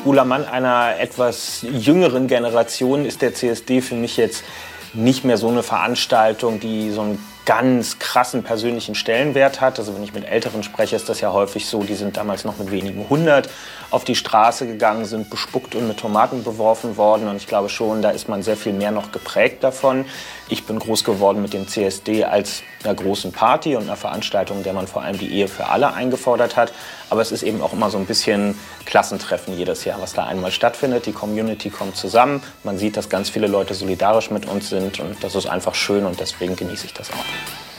schwuler Mann einer etwas jüngeren Generation ist der CSD für mich jetzt nicht mehr so eine Veranstaltung, die so einen ganz krassen persönlichen Stellenwert hat. Also wenn ich mit Älteren spreche, ist das ja häufig so, die sind damals noch mit wenigen hundert auf die Straße gegangen, sind bespuckt und mit Tomaten beworfen worden. Und ich glaube schon, da ist man sehr viel mehr noch geprägt davon. Ich bin groß geworden mit dem CSD als einer großen Party und einer Veranstaltung, in der man vor allem die Ehe für alle eingefordert hat. Aber es ist eben auch immer so ein bisschen Klassentreffen jedes Jahr, was da einmal stattfindet. Die Community kommt zusammen. Man sieht, dass ganz viele Leute solidarisch mit uns sind und das ist einfach schön und deswegen genieße ich das auch.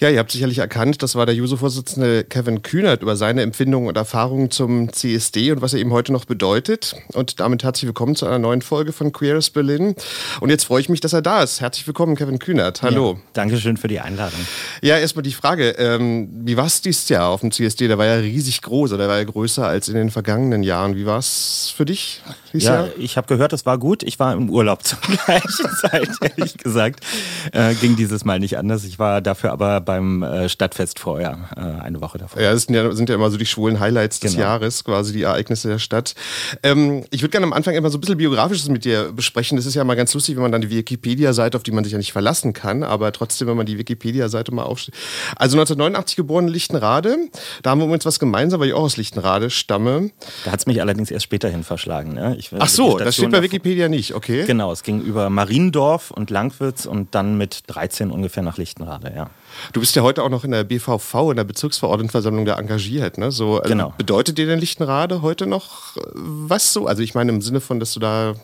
Ja, ihr habt sicherlich erkannt, das war der Juso-Vorsitzende Kevin Kühnert über seine Empfindungen und Erfahrungen zum CSD und was er eben heute noch bedeutet. Und damit herzlich willkommen zu einer neuen Folge von Queers Berlin. Und jetzt freue ich mich, dass er da ist. Herzlich willkommen, Kevin Kühnert. Hallo. Ja, Dankeschön für die Einladung. Ja, erstmal die Frage, ähm, wie war es dieses Jahr auf dem CSD? Der war ja riesig groß, oder der war ja größer als in den vergangenen Jahren. Wie war es für dich dieses ja, Jahr? Ich habe gehört, es war gut. Ich war im Urlaub zur gleichen Zeit, ehrlich gesagt. Äh, ging dieses Mal nicht anders. Ich war dafür aber beim äh, Stadtfest vorher, äh, eine Woche davor. Ja, das sind ja, sind ja immer so die schwulen Highlights des genau. Jahres, quasi die Ereignisse der Stadt. Ähm, ich würde gerne am Anfang immer so ein bisschen Biografisches mit dir besprechen. Das ist ja mal ganz lustig, wenn man dann die Wikipedia-Seite, auf die man sich ja nicht verlassen kann, aber trotzdem, wenn man die Wikipedia-Seite mal aufsteht. Also 1989 geboren in Lichtenrade. Da haben wir übrigens was gemeinsam, weil ich auch aus Lichtenrade stamme. Da hat es mich allerdings erst später hin verschlagen. Ne? Ich, Ach so, das steht bei Wikipedia nicht, okay. Genau, es ging über Mariendorf und Langwitz und dann mit 13 ungefähr nach Lichtenrade, ja. Du bist ja heute auch noch in der BVV, in der Bezirksverordnetenversammlung da engagiert. Ne? So, also genau. Bedeutet dir denn Lichtenrade heute noch äh, was so? Also ich meine im Sinne von, dass du da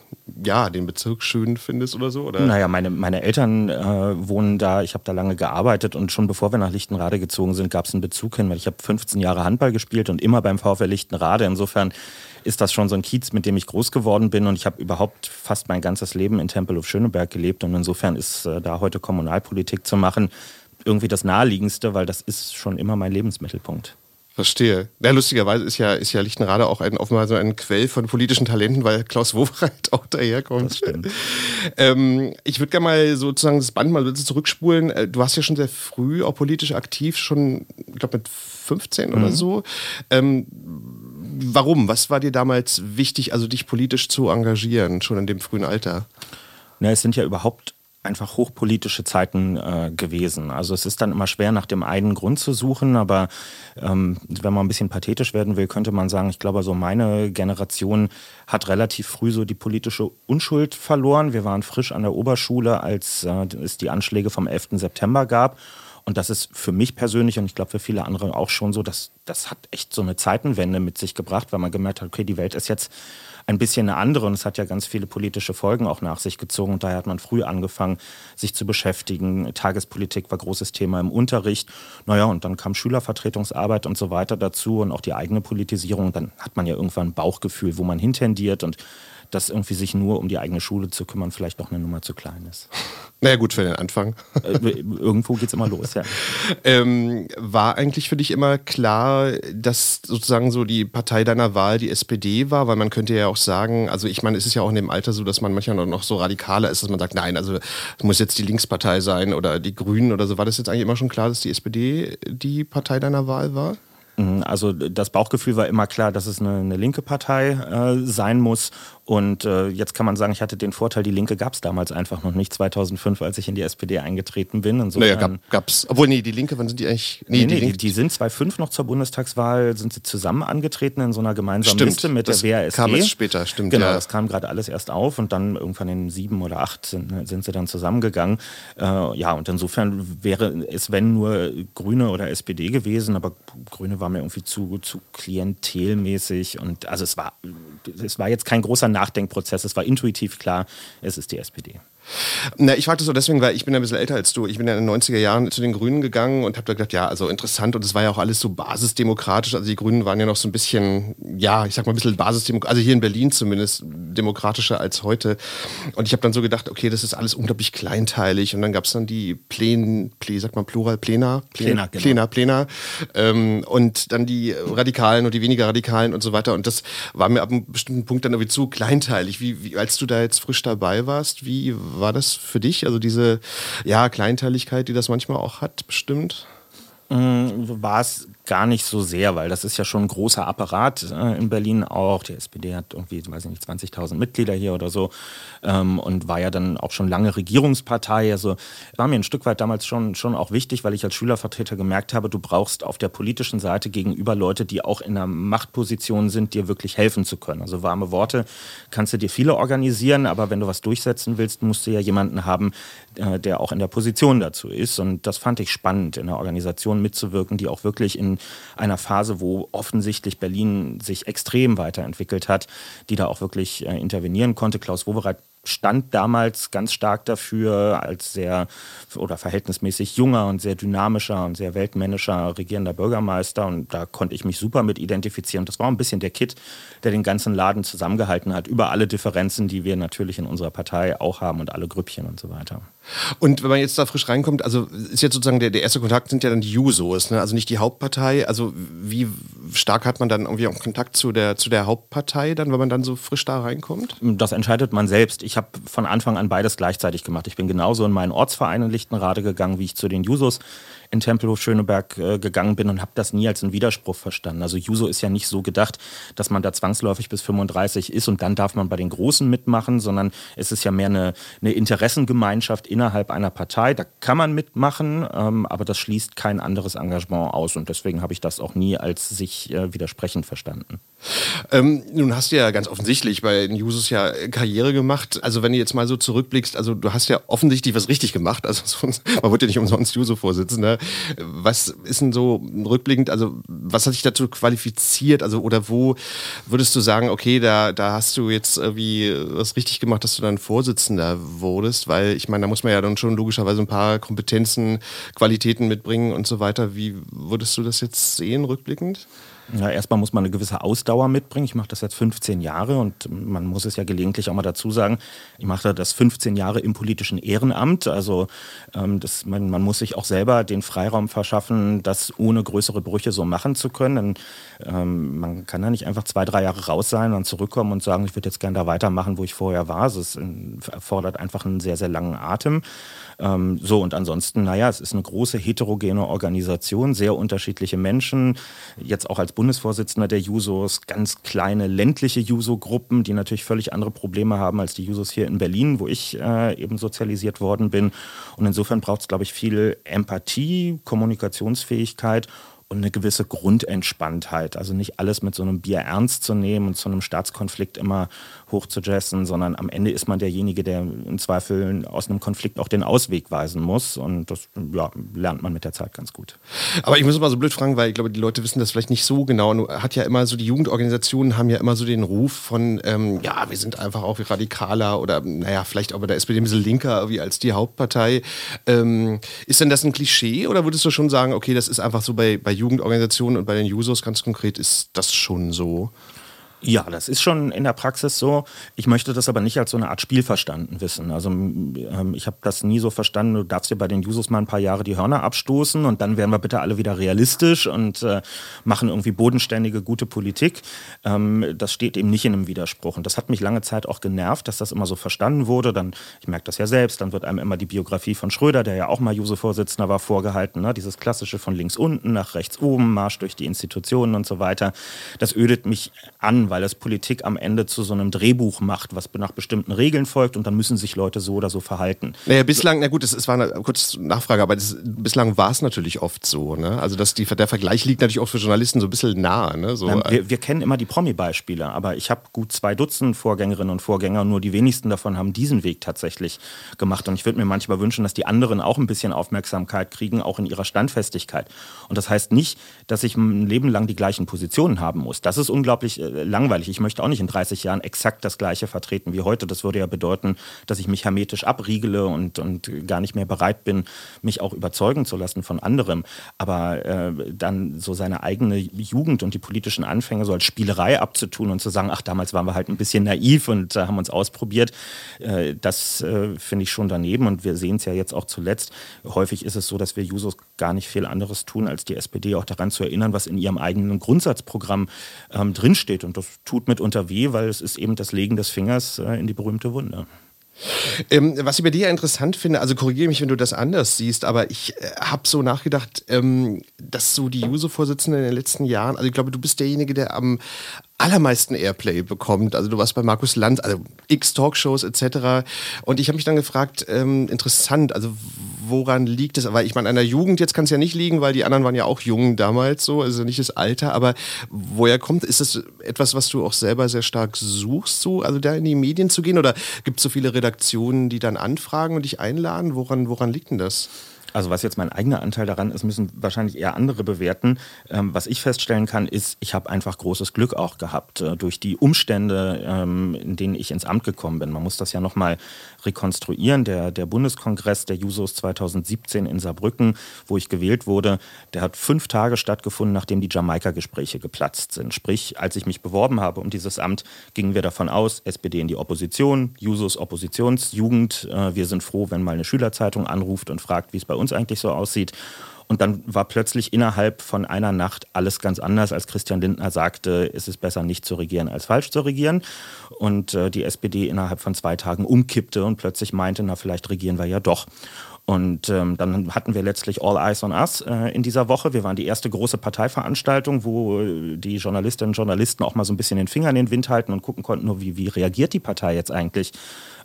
ja den Bezirk schön findest oder so? Oder? Naja, meine, meine Eltern äh, wohnen da, ich habe da lange gearbeitet und schon bevor wir nach Lichtenrade gezogen sind, gab es einen Bezug hin, weil ich habe 15 Jahre Handball gespielt und immer beim VfL Lichtenrade. Insofern ist das schon so ein Kiez, mit dem ich groß geworden bin und ich habe überhaupt fast mein ganzes Leben in Tempelhof Schöneberg gelebt und insofern ist äh, da heute Kommunalpolitik zu machen irgendwie das Naheliegendste, weil das ist schon immer mein Lebensmittelpunkt. Verstehe. Ja, lustigerweise ist ja, ist ja Lichtenrade auch ein, offenbar so ein Quell von politischen Talenten, weil Klaus Wowereit auch daherkommt. Das stimmt. ähm, ich würde gerne mal sozusagen das Band mal ein bisschen zurückspulen. Äh, du warst ja schon sehr früh auch politisch aktiv, schon, ich glaube, mit 15 mhm. oder so. Ähm, warum? Was war dir damals wichtig, also dich politisch zu engagieren, schon in dem frühen Alter? Na, es sind ja überhaupt einfach hochpolitische Zeiten äh, gewesen. Also es ist dann immer schwer, nach dem einen Grund zu suchen, aber ähm, wenn man ein bisschen pathetisch werden will, könnte man sagen, ich glaube, so meine Generation hat relativ früh so die politische Unschuld verloren. Wir waren frisch an der Oberschule, als äh, es die Anschläge vom 11. September gab. Und das ist für mich persönlich und ich glaube für viele andere auch schon so, dass das hat echt so eine Zeitenwende mit sich gebracht, weil man gemerkt hat, okay, die Welt ist jetzt ein bisschen eine andere und es hat ja ganz viele politische Folgen auch nach sich gezogen und daher hat man früh angefangen, sich zu beschäftigen. Tagespolitik war großes Thema im Unterricht. Naja, und dann kam Schülervertretungsarbeit und so weiter dazu und auch die eigene Politisierung. Dann hat man ja irgendwann ein Bauchgefühl, wo man hintendiert und dass irgendwie sich nur um die eigene Schule zu kümmern vielleicht noch eine Nummer zu klein ist. Naja, gut für den Anfang. Äh, irgendwo geht es immer los, ja. Ähm, war eigentlich für dich immer klar, dass sozusagen so die Partei deiner Wahl die SPD war? Weil man könnte ja auch sagen, also ich meine, es ist ja auch in dem Alter so, dass man manchmal noch so radikaler ist, dass man sagt, nein, also es muss jetzt die Linkspartei sein oder die Grünen oder so. War das jetzt eigentlich immer schon klar, dass die SPD die Partei deiner Wahl war? Mhm, also das Bauchgefühl war immer klar, dass es eine, eine linke Partei äh, sein muss. Und äh, jetzt kann man sagen, ich hatte den Vorteil, die Linke gab es damals einfach noch nicht, 2005, als ich in die SPD eingetreten bin. Insofern, naja, gab, es. Obwohl, nee, die Linke, wann sind die eigentlich? Nee, nee, die, die, die, sind 2005 noch zur Bundestagswahl, sind sie zusammen angetreten in so einer gemeinsamen stimmt, Liste mit der WASG. kam es später, stimmt. Genau, ja. das kam gerade alles erst auf und dann irgendwann in sieben oder acht sind, sind sie dann zusammengegangen. Äh, ja, und insofern wäre es, wenn nur Grüne oder SPD gewesen, aber Grüne war mir irgendwie zu, zu klientelmäßig und also es war, es war jetzt kein großer Nachdenkprozess. Es war intuitiv klar, es ist die SPD. Na, ich frage das so deswegen, weil ich bin ein bisschen älter als du. Ich bin ja in den 90er Jahren zu den Grünen gegangen und habe da gedacht, ja, also interessant und es war ja auch alles so basisdemokratisch. Also die Grünen waren ja noch so ein bisschen, ja, ich sag mal ein bisschen basisdemokratisch, also hier in Berlin zumindest demokratischer als heute. Und ich habe dann so gedacht, okay, das ist alles unglaublich kleinteilig und dann gab es dann die Plen, Plen, sagt man Plural, Plena? Plena, genau. Plena, Plena. Ähm, und dann die Radikalen und die weniger Radikalen und so weiter. Und das war mir ab einem bestimmten Punkt dann irgendwie zu kleinteilig. Wie, wie als du da jetzt frisch dabei warst, wie war das für dich? Also diese ja, Kleinteiligkeit, die das manchmal auch hat, bestimmt? Mm, war es gar nicht so sehr, weil das ist ja schon ein großer Apparat äh, in Berlin auch. Die SPD hat irgendwie, weiß ich nicht, 20.000 Mitglieder hier oder so ähm, und war ja dann auch schon lange Regierungspartei. Also war mir ein Stück weit damals schon, schon auch wichtig, weil ich als Schülervertreter gemerkt habe, du brauchst auf der politischen Seite gegenüber Leute, die auch in einer Machtposition sind, dir wirklich helfen zu können. Also warme Worte kannst du dir viele organisieren, aber wenn du was durchsetzen willst, musst du ja jemanden haben, äh, der auch in der Position dazu ist. Und das fand ich spannend, in der Organisation mitzuwirken, die auch wirklich in einer Phase, wo offensichtlich Berlin sich extrem weiterentwickelt hat, die da auch wirklich äh, intervenieren konnte. Klaus Wowereit stand damals ganz stark dafür, als sehr oder verhältnismäßig junger und sehr dynamischer und sehr weltmännischer regierender Bürgermeister. Und da konnte ich mich super mit identifizieren. Das war ein bisschen der Kit, der den ganzen Laden zusammengehalten hat, über alle Differenzen, die wir natürlich in unserer Partei auch haben und alle Grüppchen und so weiter. Und wenn man jetzt da frisch reinkommt, also ist jetzt sozusagen der, der erste Kontakt sind ja dann die Jusos, ne? also nicht die Hauptpartei. Also wie stark hat man dann irgendwie auch Kontakt zu der, zu der Hauptpartei dann, wenn man dann so frisch da reinkommt? Das entscheidet man selbst. Ich habe von Anfang an beides gleichzeitig gemacht. Ich bin genauso in meinen Ortsverein in Lichtenrade gegangen, wie ich zu den Jusos in Tempelhof Schöneberg äh, gegangen bin und habe das nie als einen Widerspruch verstanden. Also Juso ist ja nicht so gedacht, dass man da zwangsläufig bis 35 ist und dann darf man bei den Großen mitmachen, sondern es ist ja mehr eine, eine Interessengemeinschaft innerhalb einer Partei. Da kann man mitmachen, ähm, aber das schließt kein anderes Engagement aus und deswegen habe ich das auch nie als sich äh, widersprechend verstanden. Ähm, nun hast du ja ganz offensichtlich bei den Jusos ja Karriere gemacht. Also wenn du jetzt mal so zurückblickst, also du hast ja offensichtlich was richtig gemacht. Also man wird ja nicht umsonst Juso-Vorsitzender. Was ist denn so rückblickend, also was hat dich dazu qualifiziert? Also, oder wo würdest du sagen, okay, da, da hast du jetzt irgendwie was richtig gemacht, dass du dann Vorsitzender wurdest? Weil ich meine, da muss man ja dann schon logischerweise ein paar Kompetenzen, Qualitäten mitbringen und so weiter. Wie würdest du das jetzt sehen, rückblickend? Ja, erstmal muss man eine gewisse Ausdauer mitbringen. Ich mache das jetzt 15 Jahre und man muss es ja gelegentlich auch mal dazu sagen, ich mache das 15 Jahre im politischen Ehrenamt. Also ähm, das, man, man, muss sich auch selber den Freiraum verschaffen, das ohne größere Brüche so machen zu können. Denn, ähm, man kann da nicht einfach zwei, drei Jahre raus sein und zurückkommen und sagen, ich würde jetzt gerne da weitermachen, wo ich vorher war. Es erfordert einfach einen sehr, sehr langen Atem. Ähm, so, und ansonsten, naja, es ist eine große heterogene Organisation, sehr unterschiedliche Menschen. Jetzt auch als Bundesvorsitzender der Jusos ganz kleine ländliche Juso-Gruppen, die natürlich völlig andere Probleme haben als die Jusos hier in Berlin, wo ich äh, eben sozialisiert worden bin. Und insofern braucht es, glaube ich, viel Empathie, Kommunikationsfähigkeit und eine gewisse Grundentspanntheit. Also nicht alles mit so einem Bier ernst zu nehmen und zu einem Staatskonflikt immer hoch zu jessen, sondern am Ende ist man derjenige, der im Zweifel aus einem Konflikt auch den Ausweg weisen muss. Und das ja, lernt man mit der Zeit ganz gut. Aber ich muss mal so blöd fragen, weil ich glaube, die Leute wissen das vielleicht nicht so genau. Nur hat ja immer so, die Jugendorganisationen haben ja immer so den Ruf von, ähm, ja, wir sind einfach auch radikaler oder naja, vielleicht auch bei der SPD ein bisschen linker wie als die Hauptpartei. Ähm, ist denn das ein Klischee oder würdest du schon sagen, okay, das ist einfach so bei, bei Jugendorganisationen und bei den Jusos ganz konkret ist das schon so? Ja, das ist schon in der Praxis so. Ich möchte das aber nicht als so eine Art Spiel verstanden wissen. Also ähm, ich habe das nie so verstanden, du darfst dir bei den Jusos mal ein paar Jahre die Hörner abstoßen und dann werden wir bitte alle wieder realistisch und äh, machen irgendwie bodenständige, gute Politik. Ähm, das steht eben nicht in einem Widerspruch. Und das hat mich lange Zeit auch genervt, dass das immer so verstanden wurde. Dann, ich merke das ja selbst, dann wird einem immer die Biografie von Schröder, der ja auch mal Juso-Vorsitzender war, vorgehalten. Ne? Dieses klassische von links unten nach rechts oben, Marsch durch die Institutionen und so weiter. Das ödet mich an, weil es Politik am Ende zu so einem Drehbuch macht, was nach bestimmten Regeln folgt und dann müssen sich Leute so oder so verhalten. Naja, bislang, na gut, es war eine kurze Nachfrage, aber das, bislang war es natürlich oft so. Ne? Also dass die, der Vergleich liegt natürlich auch für Journalisten so ein bisschen nahe. Ne? So, Na, wir, wir, kennen immer die Promi-Beispiele, aber ich habe gut zwei Dutzend Vorgängerinnen und Vorgänger, nur die wenigsten davon haben diesen Weg tatsächlich gemacht. Und ich würde mir manchmal wünschen, dass die anderen auch ein bisschen Aufmerksamkeit kriegen, auch in ihrer Standfestigkeit. Und das heißt nicht, dass ich ein Leben lang die gleichen Positionen haben muss. Das ist unglaublich äh, langweilig. Ich möchte auch nicht in 30 Jahren exakt das Gleiche vertreten wie heute. Das würde ja bedeuten, dass ich mich hermetisch abriegele und, und gar nicht mehr bereit bin, mich auch überzeugen zu lassen von anderem. Aber äh, dann so seine eigene Jugend und die politischen Anfänge so als Spielerei abzutun und zu sagen, ach, damals waren wir halt ein bisschen naiv und äh, haben uns ausprobiert, äh, das äh, finde ich schon daneben. Und wir sehen es ja jetzt auch zuletzt. Häufig ist es so, dass wir Jusos gar nicht viel anderes tun, als die SPD auch daran zu erinnern, was in ihrem eigenen Grundsatzprogramm ähm, drinsteht. Und das tut mitunter weh, weil es ist eben das Legen des Fingers äh, in die berühmte Wunde. Ähm, was ich bei dir ja interessant finde, also korrigiere mich, wenn du das anders siehst, aber ich äh, habe so nachgedacht, ähm, dass so die Juso-Vorsitzenden in den letzten Jahren, also ich glaube, du bist derjenige, der am allermeisten Airplay bekommt. Also du warst bei Markus Lanz, also x Talkshows etc. Und ich habe mich dann gefragt, ähm, interessant, also woran liegt es? Weil ich meine, an der Jugend jetzt kann es ja nicht liegen, weil die anderen waren ja auch jung damals so, also nicht das Alter. Aber woher kommt, ist das etwas, was du auch selber sehr stark suchst, so, also da in die Medien zu gehen? Oder gibt es so viele Redaktionen, die dann anfragen und dich einladen? Woran, woran liegt denn das? Also was jetzt mein eigener Anteil daran ist, müssen wahrscheinlich eher andere bewerten. Ähm, was ich feststellen kann, ist, ich habe einfach großes Glück auch gehabt äh, durch die Umstände, ähm, in denen ich ins Amt gekommen bin. Man muss das ja nochmal rekonstruieren. Der, der Bundeskongress der Jusos 2017 in Saarbrücken, wo ich gewählt wurde, der hat fünf Tage stattgefunden, nachdem die Jamaika-Gespräche geplatzt sind. Sprich, als ich mich beworben habe um dieses Amt, gingen wir davon aus, SPD in die Opposition, Jusos Oppositionsjugend. Äh, wir sind froh, wenn mal eine Schülerzeitung anruft und fragt, wie es bei uns eigentlich so aussieht. Und dann war plötzlich innerhalb von einer Nacht alles ganz anders, als Christian Lindner sagte, es ist besser nicht zu regieren als falsch zu regieren. Und äh, die SPD innerhalb von zwei Tagen umkippte und plötzlich meinte, na vielleicht regieren wir ja doch. Und ähm, dann hatten wir letztlich All Eyes on Us äh, in dieser Woche. Wir waren die erste große Parteiveranstaltung, wo äh, die Journalistinnen und Journalisten auch mal so ein bisschen den Finger in den Wind halten und gucken konnten, nur wie, wie reagiert die Partei jetzt eigentlich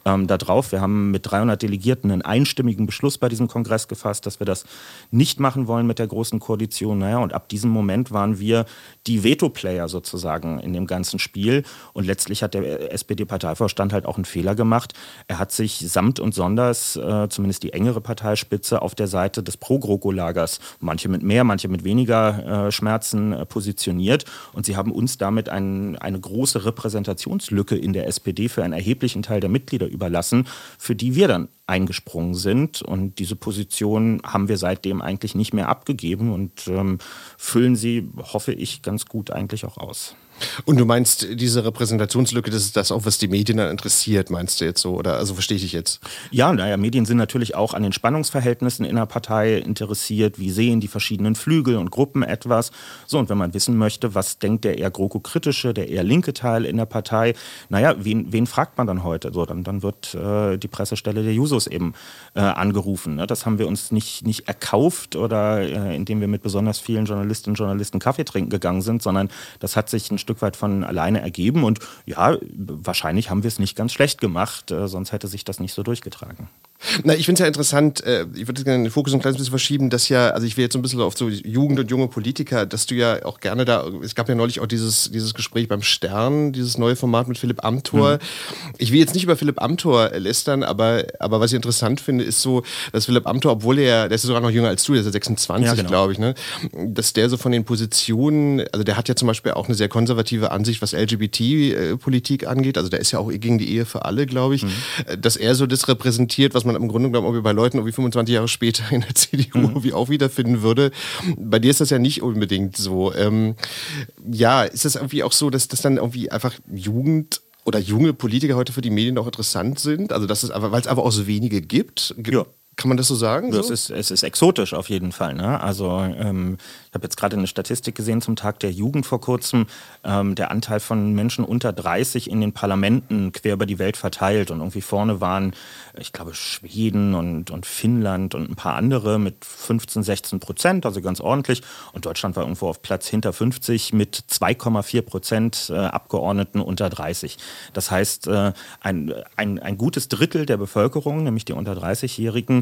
ähm, darauf. Wir haben mit 300 Delegierten einen einstimmigen Beschluss bei diesem Kongress gefasst, dass wir das nicht machen wollen mit der großen Koalition. Naja, und ab diesem Moment waren wir die Veto-Player sozusagen in dem ganzen Spiel. Und letztlich hat der SPD-Parteivorstand halt auch einen Fehler gemacht. Er hat sich samt und sonders, äh, zumindest die engere Parteispitze, auf der Seite des Pro-GroKo-Lagers, manche mit mehr, manche mit weniger äh, Schmerzen, äh, positioniert. Und sie haben uns damit ein, eine große Repräsentationslücke in der SPD für einen erheblichen Teil der Mitglieder überlassen, für die wir dann eingesprungen sind. Und diese Position haben wir seitdem eigentlich nicht mehr abgegeben und ähm, füllen sie, hoffe ich, ganz gut eigentlich auch aus. Und du meinst, diese Repräsentationslücke, das ist das auch, was die Medien dann interessiert, meinst du jetzt so? Oder also verstehe ich dich jetzt? Ja, naja, Medien sind natürlich auch an den Spannungsverhältnissen in der Partei interessiert. Wie sehen die verschiedenen Flügel und Gruppen etwas? So, und wenn man wissen möchte, was denkt der eher GroKo-kritische, der eher linke Teil in der Partei, naja, wen, wen fragt man dann heute? So, dann, dann wird äh, die Pressestelle der Jusos eben äh, angerufen. Ne? Das haben wir uns nicht, nicht erkauft oder äh, indem wir mit besonders vielen Journalistinnen und Journalisten Kaffee trinken gegangen sind, sondern das hat sich ein Stück weit von alleine ergeben. Und ja, wahrscheinlich haben wir es nicht ganz schlecht gemacht, äh, sonst hätte sich das nicht so durchgetragen. Na, ich finde es ja interessant, äh, ich würde gerne den Fokus ein kleines bisschen verschieben, dass ja, also ich will jetzt so ein bisschen auf so Jugend und junge Politiker, dass du ja auch gerne da, es gab ja neulich auch dieses, dieses Gespräch beim Stern, dieses neue Format mit Philipp Amthor. Mhm. Ich will jetzt nicht über Philipp Amthor lästern, aber, aber was ich interessant finde, ist so, dass Philipp Amthor, obwohl er, der ist sogar noch jünger als du, der ist ja 26, ja, genau. glaube ich, ne, dass der so von den Positionen, also der hat ja zum Beispiel auch eine sehr konservative Ansicht, was LGBT-Politik angeht, also der ist ja auch gegen die Ehe für alle, glaube ich, mhm. dass er so das repräsentiert, was man man im Grunde genommen irgendwie bei Leuten irgendwie 25 Jahre später in der CDU mhm. irgendwie auch wiederfinden würde. Bei dir ist das ja nicht unbedingt so. Ähm, ja, ist das irgendwie auch so, dass das dann irgendwie einfach Jugend oder junge Politiker heute für die Medien auch interessant sind? Also, dass es weil es einfach auch so wenige gibt. Ja. Kann man das so sagen? So? ist, es ist exotisch auf jeden Fall. Ne? Also ähm, ich habe jetzt gerade eine Statistik gesehen zum Tag der Jugend vor kurzem. Ähm, der Anteil von Menschen unter 30 in den Parlamenten quer über die Welt verteilt. Und irgendwie vorne waren, ich glaube, Schweden und, und Finnland und ein paar andere mit 15, 16 Prozent, also ganz ordentlich. Und Deutschland war irgendwo auf Platz hinter 50 mit 2,4 Prozent äh, Abgeordneten unter 30. Das heißt, äh, ein, ein, ein gutes Drittel der Bevölkerung, nämlich die unter 30-Jährigen,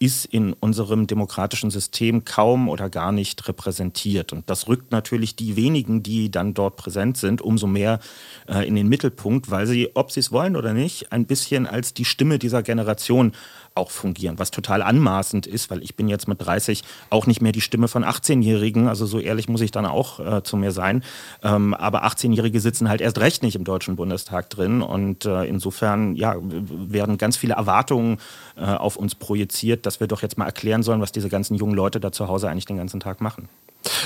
ist in unserem demokratischen System kaum oder gar nicht repräsentiert. Und das rückt natürlich die wenigen, die dann dort präsent sind, umso mehr äh, in den Mittelpunkt, weil sie, ob sie es wollen oder nicht, ein bisschen als die Stimme dieser Generation auch fungieren, was total anmaßend ist, weil ich bin jetzt mit 30 auch nicht mehr die Stimme von 18-Jährigen, also so ehrlich muss ich dann auch äh, zu mir sein. Ähm, aber 18-Jährige sitzen halt erst recht nicht im Deutschen Bundestag drin und äh, insofern ja, werden ganz viele Erwartungen äh, auf uns projiziert, dass wir doch jetzt mal erklären sollen, was diese ganzen jungen Leute da zu Hause eigentlich den ganzen Tag machen.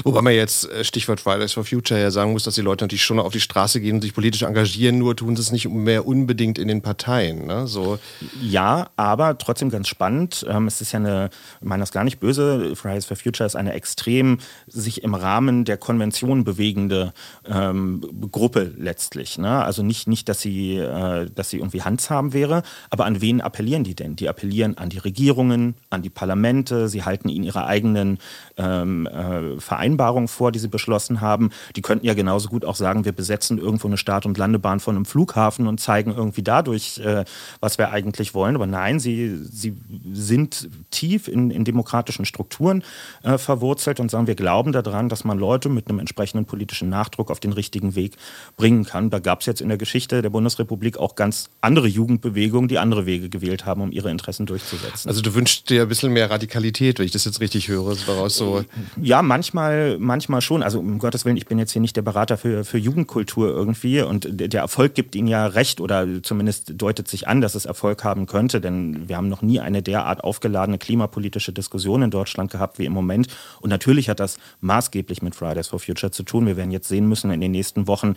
Wobei man jetzt, äh, Stichwort Fridays for Future, ja sagen muss, dass die Leute natürlich schon auf die Straße gehen und sich politisch engagieren, nur tun sie es nicht mehr unbedingt in den Parteien. Ne? So. Ja, aber trotzdem ganz spannend. Ähm, es ist ja eine, ich meine das gar nicht böse, Fridays for Future ist eine extrem sich im Rahmen der Konvention bewegende ähm, Gruppe letztlich. Ne? Also nicht, nicht dass, sie, äh, dass sie irgendwie handzahm wäre, aber an wen appellieren die denn? Die appellieren an die Regierungen, an die Parlamente, sie halten ihnen ihre eigenen ähm, äh, Vereinbarungen vor, die sie beschlossen haben. Die könnten ja genauso gut auch sagen, wir besetzen irgendwo eine Start- und Landebahn von einem Flughafen und zeigen irgendwie dadurch, äh, was wir eigentlich wollen. Aber nein, sie, sie sind tief in, in demokratischen Strukturen äh, verwurzelt und sagen, wir glauben daran, dass man Leute mit einem entsprechenden politischen Nachdruck auf den richtigen Weg bringen kann. Da gab es jetzt in der Geschichte der Bundesrepublik auch ganz andere Jugendbewegungen, die andere Wege gewählt haben, um ihre Interessen durchzusetzen. Also du wünschst dir ein bisschen mehr Radikalität, wenn ich das jetzt richtig höre, daraus so. Ja, manchmal manchmal, manchmal schon. Also um Gottes Willen, ich bin jetzt hier nicht der Berater für, für Jugendkultur irgendwie und der Erfolg gibt Ihnen ja recht oder zumindest deutet sich an, dass es Erfolg haben könnte, denn wir haben noch nie eine derart aufgeladene klimapolitische Diskussion in Deutschland gehabt wie im Moment. Und natürlich hat das maßgeblich mit Fridays for Future zu tun. Wir werden jetzt sehen müssen in den nächsten Wochen,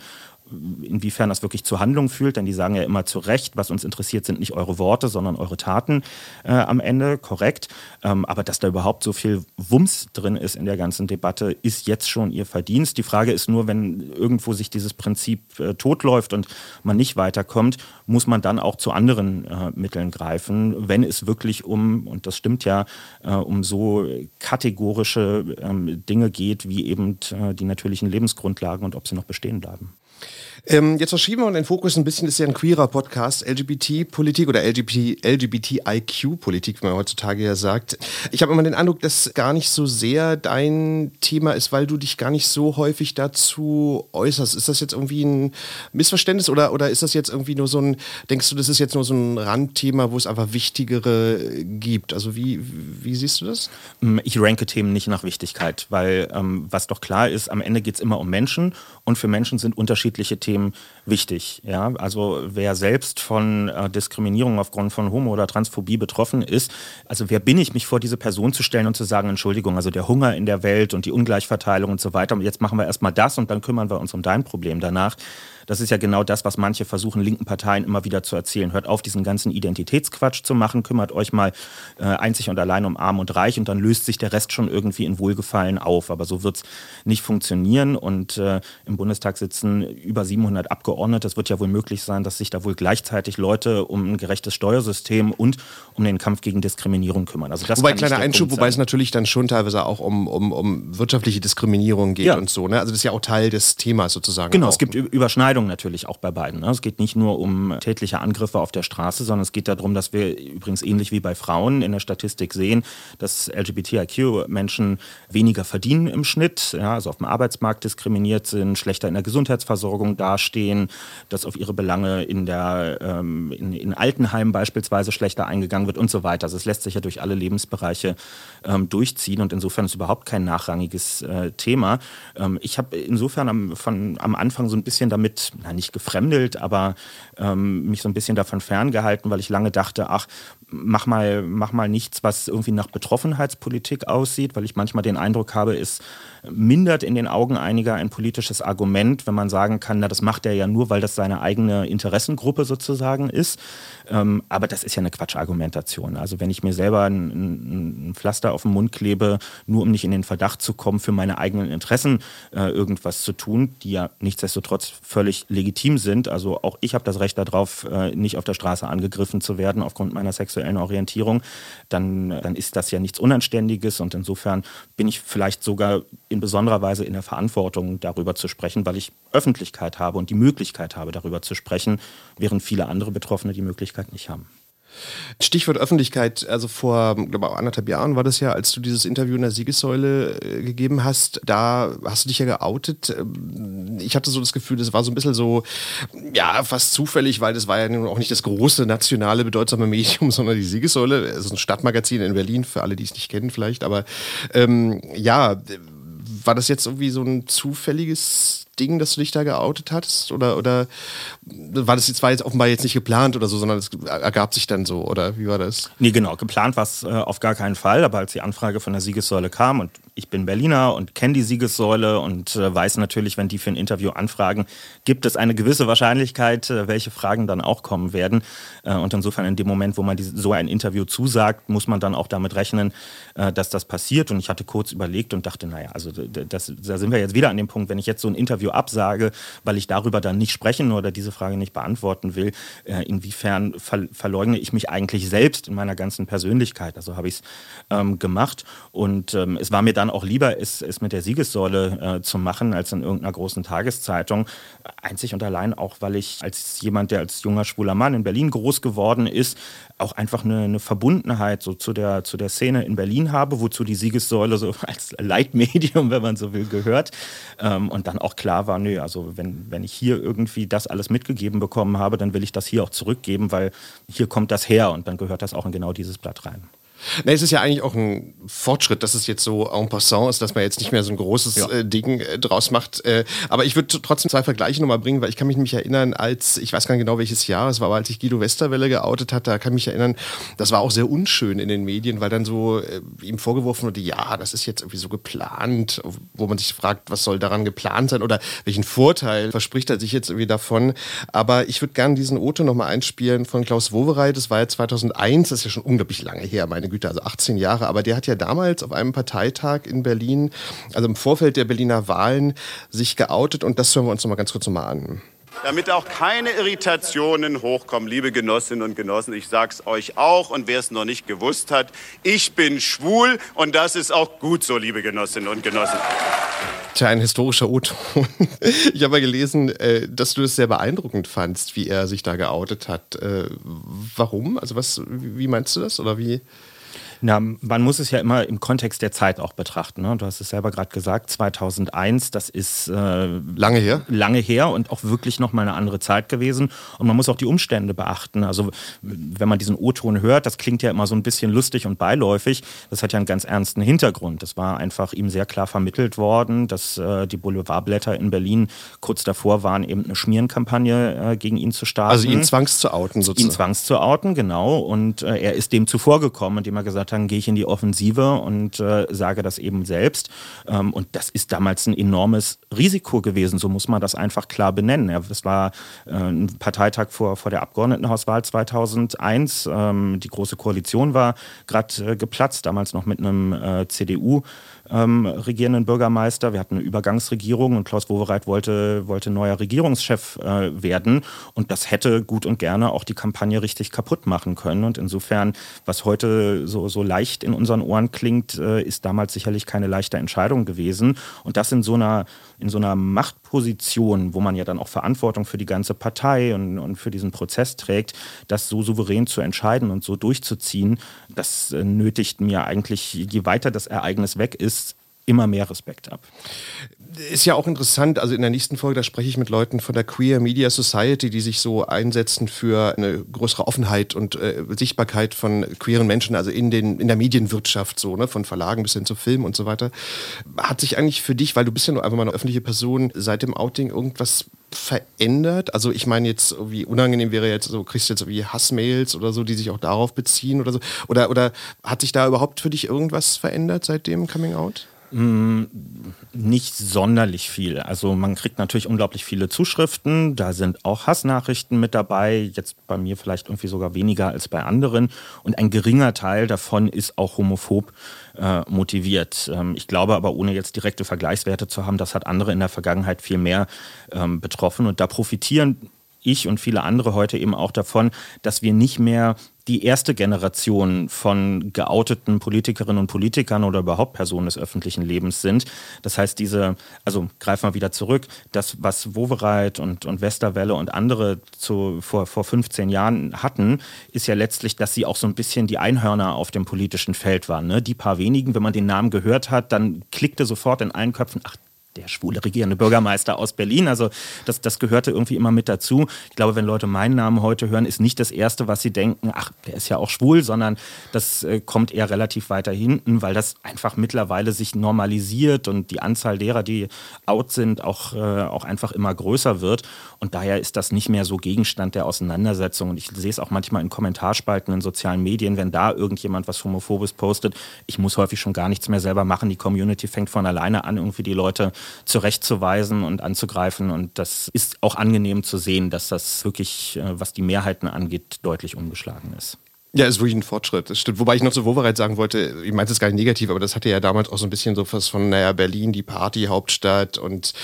inwiefern das wirklich zur Handlung fühlt, denn die sagen ja immer zu Recht, was uns interessiert, sind nicht eure Worte, sondern eure Taten äh, am Ende, korrekt. Ähm, aber dass da überhaupt so viel Wumms drin ist in der ganzen Debatte, ist jetzt schon ihr Verdienst. Die Frage ist nur, wenn irgendwo sich dieses Prinzip äh, totläuft und man nicht weiterkommt, muss man dann auch zu anderen äh, Mitteln greifen, wenn es wirklich um, und das stimmt ja, äh, um so kategorische ähm, Dinge geht, wie eben äh, die natürlichen Lebensgrundlagen und ob sie noch bestehen bleiben. Ähm, jetzt verschieben wir den Fokus ein bisschen, das ist ja ein queerer Podcast, LGBT-Politik oder LGBT, LGBTIQ-Politik, wie man heutzutage ja sagt. Ich habe immer den Eindruck, dass gar nicht so sehr dein Thema ist, weil du dich gar nicht so häufig dazu äußerst. Ist das jetzt irgendwie ein Missverständnis oder, oder ist das jetzt irgendwie nur so ein, denkst du, das ist jetzt nur so ein Randthema, wo es einfach wichtigere gibt? Also wie, wie siehst du das? Mm, ich ranke Themen nicht nach Wichtigkeit, weil ähm, was doch klar ist, am Ende geht es immer um Menschen und für Menschen sind unterschiedliche Themen extrem wichtig. Ja? Also wer selbst von äh, Diskriminierung aufgrund von Homo- oder Transphobie betroffen ist, also wer bin ich, mich vor diese Person zu stellen und zu sagen, Entschuldigung, also der Hunger in der Welt und die Ungleichverteilung und so weiter, und jetzt machen wir erstmal das und dann kümmern wir uns um dein Problem danach. Das ist ja genau das, was manche versuchen, linken Parteien immer wieder zu erzählen. Hört auf, diesen ganzen Identitätsquatsch zu machen, kümmert euch mal äh, einzig und allein um Arm und Reich und dann löst sich der Rest schon irgendwie in Wohlgefallen auf. Aber so wird es nicht funktionieren und äh, im Bundestag sitzen über 700 Abgeordnete. Es wird ja wohl möglich sein, dass sich da wohl gleichzeitig Leute um ein gerechtes Steuersystem und um den Kampf gegen Diskriminierung kümmern. Also das wobei, kleiner Einschub, wobei es natürlich dann schon teilweise auch um, um, um wirtschaftliche Diskriminierung geht ja. und so. Ne? Also das ist ja auch Teil des Themas sozusagen. Genau, auch. es gibt Überschneidungen Kleidung natürlich auch bei beiden. Ne? Es geht nicht nur um tätliche Angriffe auf der Straße, sondern es geht darum, dass wir übrigens ähnlich wie bei Frauen in der Statistik sehen, dass LGBTIQ-Menschen weniger verdienen im Schnitt, ja, also auf dem Arbeitsmarkt diskriminiert sind, schlechter in der Gesundheitsversorgung dastehen, dass auf ihre Belange in, der, ähm, in, in Altenheimen beispielsweise schlechter eingegangen wird und so weiter. Also es lässt sich ja durch alle Lebensbereiche ähm, durchziehen und insofern ist überhaupt kein nachrangiges äh, Thema. Ähm, ich habe insofern am, von, am Anfang so ein bisschen damit na, nicht gefremdelt, aber ähm, mich so ein bisschen davon ferngehalten, weil ich lange dachte, ach, mach mal, mach mal nichts, was irgendwie nach Betroffenheitspolitik aussieht, weil ich manchmal den Eindruck habe, es mindert in den Augen einiger ein politisches Argument, wenn man sagen kann, na, das macht er ja nur, weil das seine eigene Interessengruppe sozusagen ist. Ähm, aber das ist ja eine Quatschargumentation. Also wenn ich mir selber ein, ein, Pflaster auf den Mund klebe, nur um nicht in den Verdacht zu kommen, für meine eigenen Interessen äh, irgendwas zu tun, die ja nichtsdestotrotz völlig legitim sind. Also auch ich habe das Recht darauf, äh, nicht auf der Straße angegriffen zu werden aufgrund meiner sexuellen Orientierung. Dann, dann ist das ja nichts Unanständiges und insofern bin ich vielleicht sogar in besonderer Weise in der Verantwortung, darüber zu sprechen, weil ich Öffentlichkeit habe und die Möglichkeit habe, darüber zu sprechen, während viele andere Betroffene die Möglichkeit nicht haben. Stichwort Öffentlichkeit, also vor, glaube ich, anderthalb Jahren war das ja, als du dieses Interview in der Siegessäule äh, gegeben hast, da hast du dich ja geoutet. Ähm, ich hatte so das Gefühl, das war so ein bisschen so, ja, fast zufällig, weil das war ja nun auch nicht das große nationale bedeutsame Medium, sondern die Siegessäule, Es ist ein Stadtmagazin in Berlin, für alle, die es nicht kennen vielleicht, aber ähm, ja, war das jetzt irgendwie so ein zufälliges Ding, dass du dich da geoutet hattest? Oder, oder war das jetzt, war jetzt offenbar jetzt nicht geplant oder so, sondern es ergab sich dann so? Oder wie war das? Nee, genau. Geplant war es äh, auf gar keinen Fall. Aber als die Anfrage von der Siegessäule kam und ich bin Berliner und kenne die Siegessäule und äh, weiß natürlich, wenn die für ein Interview anfragen, gibt es eine gewisse Wahrscheinlichkeit, äh, welche Fragen dann auch kommen werden. Äh, und insofern in dem Moment, wo man die, so ein Interview zusagt, muss man dann auch damit rechnen, äh, dass das passiert. Und ich hatte kurz überlegt und dachte, naja, also das, da sind wir jetzt wieder an dem Punkt, wenn ich jetzt so ein Interview Interview absage, weil ich darüber dann nicht sprechen oder diese Frage nicht beantworten will, äh, inwiefern ver verleugne ich mich eigentlich selbst in meiner ganzen Persönlichkeit. Also habe ich es ähm, gemacht und ähm, es war mir dann auch lieber, es, es mit der Siegessäule äh, zu machen, als in irgendeiner großen Tageszeitung. Einzig und allein auch, weil ich als jemand, der als junger schwuler Mann in Berlin groß geworden ist, auch einfach eine, eine Verbundenheit so zu der, zu der Szene in Berlin habe, wozu die Siegessäule so als Leitmedium, wenn man so will, gehört. Ähm, und dann auch klar war, nö, also wenn, wenn ich hier irgendwie das alles mitgegeben bekommen habe, dann will ich das hier auch zurückgeben, weil hier kommt das her und dann gehört das auch in genau dieses Blatt rein. Na, es ist ja eigentlich auch ein Fortschritt, dass es jetzt so en passant ist, dass man jetzt nicht mehr so ein großes ja. äh, Ding äh, draus macht. Äh, aber ich würde trotzdem zwei Vergleiche nochmal bringen, weil ich kann mich nämlich erinnern, als, ich weiß gar nicht genau welches Jahr, es war aber als ich Guido Westerwelle geoutet hatte, da kann ich mich erinnern, das war auch sehr unschön in den Medien, weil dann so äh, ihm vorgeworfen wurde, ja, das ist jetzt irgendwie so geplant, wo man sich fragt, was soll daran geplant sein oder welchen Vorteil verspricht er sich jetzt irgendwie davon. Aber ich würde gerne diesen Oto nochmal einspielen von Klaus Wowereit, das war ja 2001, das ist ja schon unglaublich lange her, meine meine Güte, also 18 Jahre, aber der hat ja damals auf einem Parteitag in Berlin, also im Vorfeld der Berliner Wahlen, sich geoutet und das hören wir uns noch mal ganz kurz noch mal an. Damit auch keine Irritationen hochkommen, liebe Genossinnen und Genossen, ich sage es euch auch und wer es noch nicht gewusst hat, ich bin schwul und das ist auch gut so, liebe Genossinnen und Genossen. Tja, ein historischer O-Ton. Ich habe ja gelesen, äh, dass du es sehr beeindruckend fandst, wie er sich da geoutet hat. Äh, warum? Also was, wie meinst du das? Oder wie? Na, man muss es ja immer im Kontext der Zeit auch betrachten. Ne? Du hast es selber gerade gesagt, 2001, das ist äh, lange her. Lange her und auch wirklich noch mal eine andere Zeit gewesen. Und man muss auch die Umstände beachten. Also wenn man diesen O-Ton hört, das klingt ja immer so ein bisschen lustig und beiläufig. Das hat ja einen ganz ernsten Hintergrund. Das war einfach ihm sehr klar vermittelt worden, dass äh, die Boulevardblätter in Berlin kurz davor waren, eben eine Schmierenkampagne äh, gegen ihn zu starten. Also ihn zwangs zu outen sozusagen. Ihn zwangs zu outen, genau. Und äh, er ist dem zuvorgekommen, indem er gesagt haben, gehe ich in die Offensive und äh, sage das eben selbst. Ähm, und das ist damals ein enormes Risiko gewesen, so muss man das einfach klar benennen. Ja, das war äh, ein Parteitag vor, vor der Abgeordnetenhauswahl 2001. Ähm, die Große Koalition war gerade äh, geplatzt, damals noch mit einem äh, CDU ähm, regierenden Bürgermeister. Wir hatten eine Übergangsregierung und Klaus Wowereit wollte, wollte neuer Regierungschef äh, werden. Und das hätte gut und gerne auch die Kampagne richtig kaputt machen können. Und insofern, was heute so, so leicht in unseren Ohren klingt, äh, ist damals sicherlich keine leichte Entscheidung gewesen. Und das in so einer, in so einer Machtposition, wo man ja dann auch Verantwortung für die ganze Partei und, und für diesen Prozess trägt, das so souverän zu entscheiden und so durchzuziehen, das äh, nötigt mir eigentlich, je weiter das Ereignis weg ist, immer mehr Respekt ab. Ist ja auch interessant, also in der nächsten Folge, da spreche ich mit Leuten von der Queer Media Society, die sich so einsetzen für eine größere Offenheit und äh, Sichtbarkeit von queeren Menschen, also in, den, in der Medienwirtschaft, so, ne, von Verlagen bis hin zu Film und so weiter. Hat sich eigentlich für dich, weil du bist ja nur einfach mal eine öffentliche Person, seit dem Outing irgendwas verändert? Also ich meine jetzt, wie unangenehm wäre jetzt, so kriegst du jetzt irgendwie Hassmails oder so, die sich auch darauf beziehen oder so? Oder, oder hat sich da überhaupt für dich irgendwas verändert seit dem Coming Out? Mm, nicht sonderlich viel. Also man kriegt natürlich unglaublich viele Zuschriften, da sind auch Hassnachrichten mit dabei, jetzt bei mir vielleicht irgendwie sogar weniger als bei anderen und ein geringer Teil davon ist auch homophob äh, motiviert. Ähm, ich glaube aber, ohne jetzt direkte Vergleichswerte zu haben, das hat andere in der Vergangenheit viel mehr ähm, betroffen und da profitieren ich und viele andere heute eben auch davon, dass wir nicht mehr die erste Generation von geouteten Politikerinnen und Politikern oder überhaupt Personen des öffentlichen Lebens sind. Das heißt, diese, also greifen wir wieder zurück, das, was Wovereit und, und Westerwelle und andere zu, vor, vor 15 Jahren hatten, ist ja letztlich, dass sie auch so ein bisschen die Einhörner auf dem politischen Feld waren. Ne? Die paar wenigen, wenn man den Namen gehört hat, dann klickte sofort in allen Köpfen, ach, der schwule regierende Bürgermeister aus Berlin. Also das, das gehörte irgendwie immer mit dazu. Ich glaube, wenn Leute meinen Namen heute hören, ist nicht das Erste, was sie denken, ach, der ist ja auch schwul, sondern das äh, kommt eher relativ weiter hinten, weil das einfach mittlerweile sich normalisiert und die Anzahl derer, die out sind, auch, äh, auch einfach immer größer wird. Und daher ist das nicht mehr so Gegenstand der Auseinandersetzung. Und ich sehe es auch manchmal in Kommentarspalten in sozialen Medien, wenn da irgendjemand was Homophobes postet. Ich muss häufig schon gar nichts mehr selber machen. Die Community fängt von alleine an, irgendwie die Leute zurechtzuweisen und anzugreifen. Und das ist auch angenehm zu sehen, dass das wirklich, äh, was die Mehrheiten angeht, deutlich umgeschlagen ist. Ja, ist wirklich ein Fortschritt. Das stimmt. Wobei ich noch zu Wovereit sagen wollte, ich meinte es gar nicht negativ, aber das hatte ja damals auch so ein bisschen so was von, naja, Berlin, die Partyhauptstadt und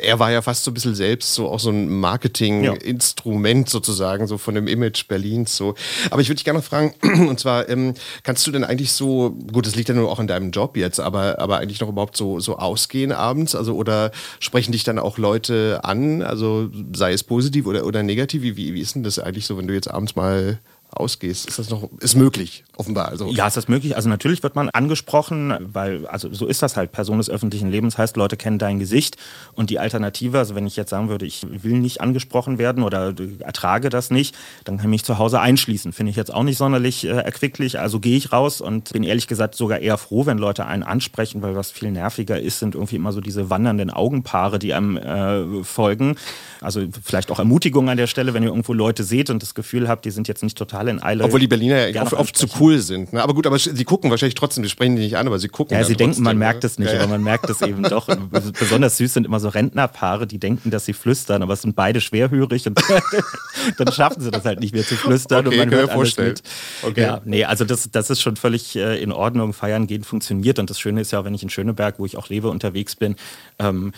er war ja fast so ein bisschen selbst so auch so ein Marketinginstrument sozusagen, so von dem Image Berlins so. Aber ich würde dich gerne noch fragen, und zwar, ähm, kannst du denn eigentlich so, gut, das liegt ja nur auch in deinem Job jetzt, aber, aber eigentlich noch überhaupt so, so ausgehen abends? Also, oder sprechen dich dann auch Leute an? Also, sei es positiv oder, oder negativ? Wie, wie, wie ist denn das eigentlich so, wenn du jetzt abends mal ausgehst. Ist das noch, ist möglich, offenbar. Also. Ja, ist das möglich. Also natürlich wird man angesprochen, weil, also so ist das halt. Person des öffentlichen Lebens heißt, Leute kennen dein Gesicht. Und die Alternative, also wenn ich jetzt sagen würde, ich will nicht angesprochen werden oder ertrage das nicht, dann kann ich mich zu Hause einschließen. Finde ich jetzt auch nicht sonderlich äh, erquicklich. Also gehe ich raus und bin ehrlich gesagt sogar eher froh, wenn Leute einen ansprechen, weil was viel nerviger ist, sind irgendwie immer so diese wandernden Augenpaare, die einem äh, folgen. Also vielleicht auch Ermutigung an der Stelle, wenn ihr irgendwo Leute seht und das Gefühl habt, die sind jetzt nicht total in Eile. Obwohl die Berliner ja oft, oft, zu cool sind. Ne? Aber gut, aber sie gucken wahrscheinlich trotzdem, die sprechen die nicht an, aber sie gucken. Ja, sie denken, man merkt ne? es nicht, ja, ja. aber man merkt es eben doch. besonders süß sind immer so Rentnerpaare, die denken, dass sie flüstern, aber es sind beide schwerhörig und dann schaffen sie das halt nicht mehr zu flüstern okay, und man hört alles mit. Okay. Ja, nee, also das, das ist schon völlig äh, in Ordnung. Feiern gehen funktioniert und das Schöne ist ja, wenn ich in Schöneberg, wo ich auch lebe, unterwegs bin, ähm,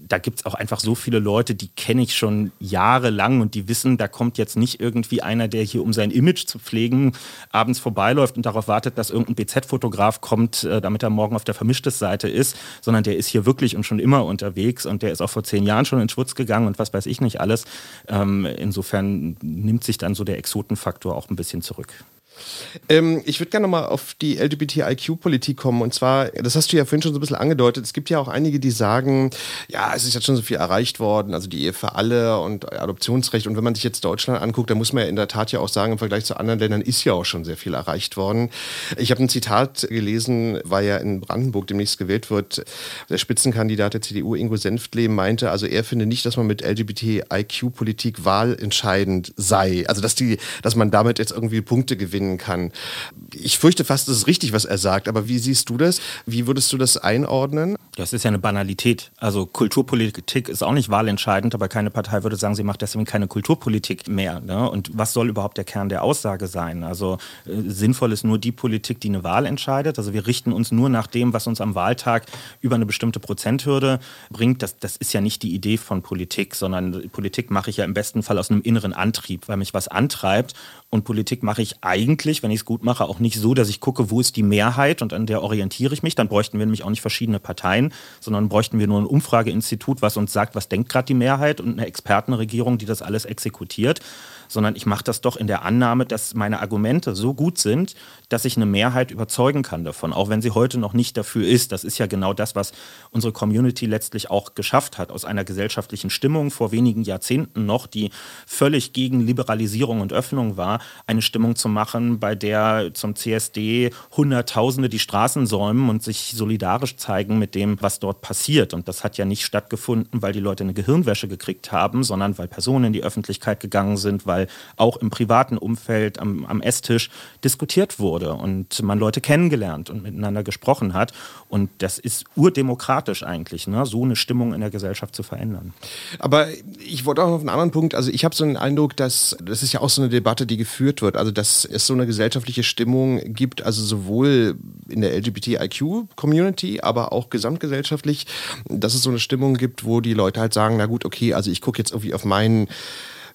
da gibt es auch einfach so viele Leute, die kenne ich schon jahrelang und die wissen, da kommt jetzt nicht irgendwie einer, der hier, um sein Image zu pflegen, abends vorbeiläuft und darauf wartet, dass irgendein BZ-Fotograf kommt, äh, damit er morgen auf der Vermischtes-Seite ist, sondern der ist hier wirklich und schon immer unterwegs und der ist auch vor zehn Jahren schon in Schwutz gegangen und was weiß ich nicht alles. Ähm, insofern nimmt sich dann so der Exotenfaktor auch ein bisschen zurück. Ähm, ich würde gerne nochmal auf die LGBTIQ-Politik kommen. Und zwar, das hast du ja vorhin schon so ein bisschen angedeutet, es gibt ja auch einige, die sagen, ja, es ist jetzt schon so viel erreicht worden, also die Ehe für alle und Adoptionsrecht. Und wenn man sich jetzt Deutschland anguckt, dann muss man ja in der Tat ja auch sagen, im Vergleich zu anderen Ländern ist ja auch schon sehr viel erreicht worden. Ich habe ein Zitat gelesen, weil ja in Brandenburg demnächst gewählt wird, der Spitzenkandidat der CDU, Ingo Senftle, meinte, also er finde nicht, dass man mit LGBTIQ-Politik wahlentscheidend sei. Also dass, die, dass man damit jetzt irgendwie Punkte gewinnen gewinnen kann. Ich fürchte fast, das ist richtig, was er sagt, aber wie siehst du das? Wie würdest du das einordnen? Das ist ja eine Banalität. Also Kulturpolitik ist auch nicht wahlentscheidend, aber keine Partei würde sagen, sie macht deswegen keine Kulturpolitik mehr. Ne? Und was soll überhaupt der Kern der Aussage sein? Also äh, sinnvoll ist nur die Politik, die eine Wahl entscheidet. Also wir richten uns nur nach dem, was uns am Wahltag über eine bestimmte Prozenthürde bringt. Das, das ist ja nicht die Idee von Politik, sondern Politik mache ich ja im besten Fall aus einem inneren Antrieb, weil mich was antreibt. Und Politik mache ich eigentlich, wenn ich es gut mache, auch nicht so, dass ich gucke, wo ist die Mehrheit und an der orientiere ich mich. Dann bräuchten wir nämlich auch nicht verschiedene Parteien, sondern bräuchten wir nur ein Umfrageinstitut, was uns sagt, was denkt gerade die Mehrheit und eine Expertenregierung, die das alles exekutiert sondern ich mache das doch in der Annahme, dass meine Argumente so gut sind, dass ich eine Mehrheit überzeugen kann davon, auch wenn sie heute noch nicht dafür ist. Das ist ja genau das, was unsere Community letztlich auch geschafft hat, aus einer gesellschaftlichen Stimmung vor wenigen Jahrzehnten noch, die völlig gegen Liberalisierung und Öffnung war, eine Stimmung zu machen, bei der zum CSD Hunderttausende die Straßen säumen und sich solidarisch zeigen mit dem, was dort passiert. Und das hat ja nicht stattgefunden, weil die Leute eine Gehirnwäsche gekriegt haben, sondern weil Personen in die Öffentlichkeit gegangen sind, weil auch im privaten Umfeld am, am Esstisch diskutiert wurde und man Leute kennengelernt und miteinander gesprochen hat. Und das ist urdemokratisch eigentlich, ne? so eine Stimmung in der Gesellschaft zu verändern. Aber ich wollte auch noch auf einen anderen Punkt, also ich habe so einen Eindruck, dass das ist ja auch so eine Debatte, die geführt wird, also dass es so eine gesellschaftliche Stimmung gibt, also sowohl in der LGBTIQ-Community, aber auch gesamtgesellschaftlich, dass es so eine Stimmung gibt, wo die Leute halt sagen, na gut, okay, also ich gucke jetzt irgendwie auf meinen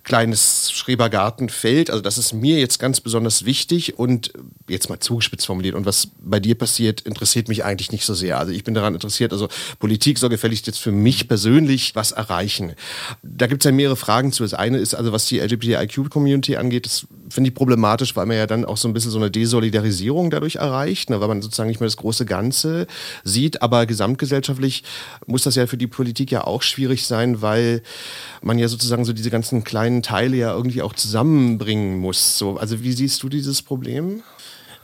kleines Schrebergartenfeld. Also das ist mir jetzt ganz besonders wichtig und jetzt mal zugespitzt formuliert. Und was bei dir passiert, interessiert mich eigentlich nicht so sehr. Also ich bin daran interessiert, also Politik soll gefälligst jetzt für mich persönlich was erreichen. Da gibt es ja mehrere Fragen zu. Das eine ist also, was die LGBTIQ-Community angeht, das finde ich problematisch, weil man ja dann auch so ein bisschen so eine Desolidarisierung dadurch erreicht, ne, weil man sozusagen nicht mehr das große Ganze sieht. Aber gesamtgesellschaftlich muss das ja für die Politik ja auch schwierig sein, weil man ja sozusagen so diese ganzen kleinen Teile ja irgendwie auch zusammenbringen muss. So, also wie siehst du dieses Problem?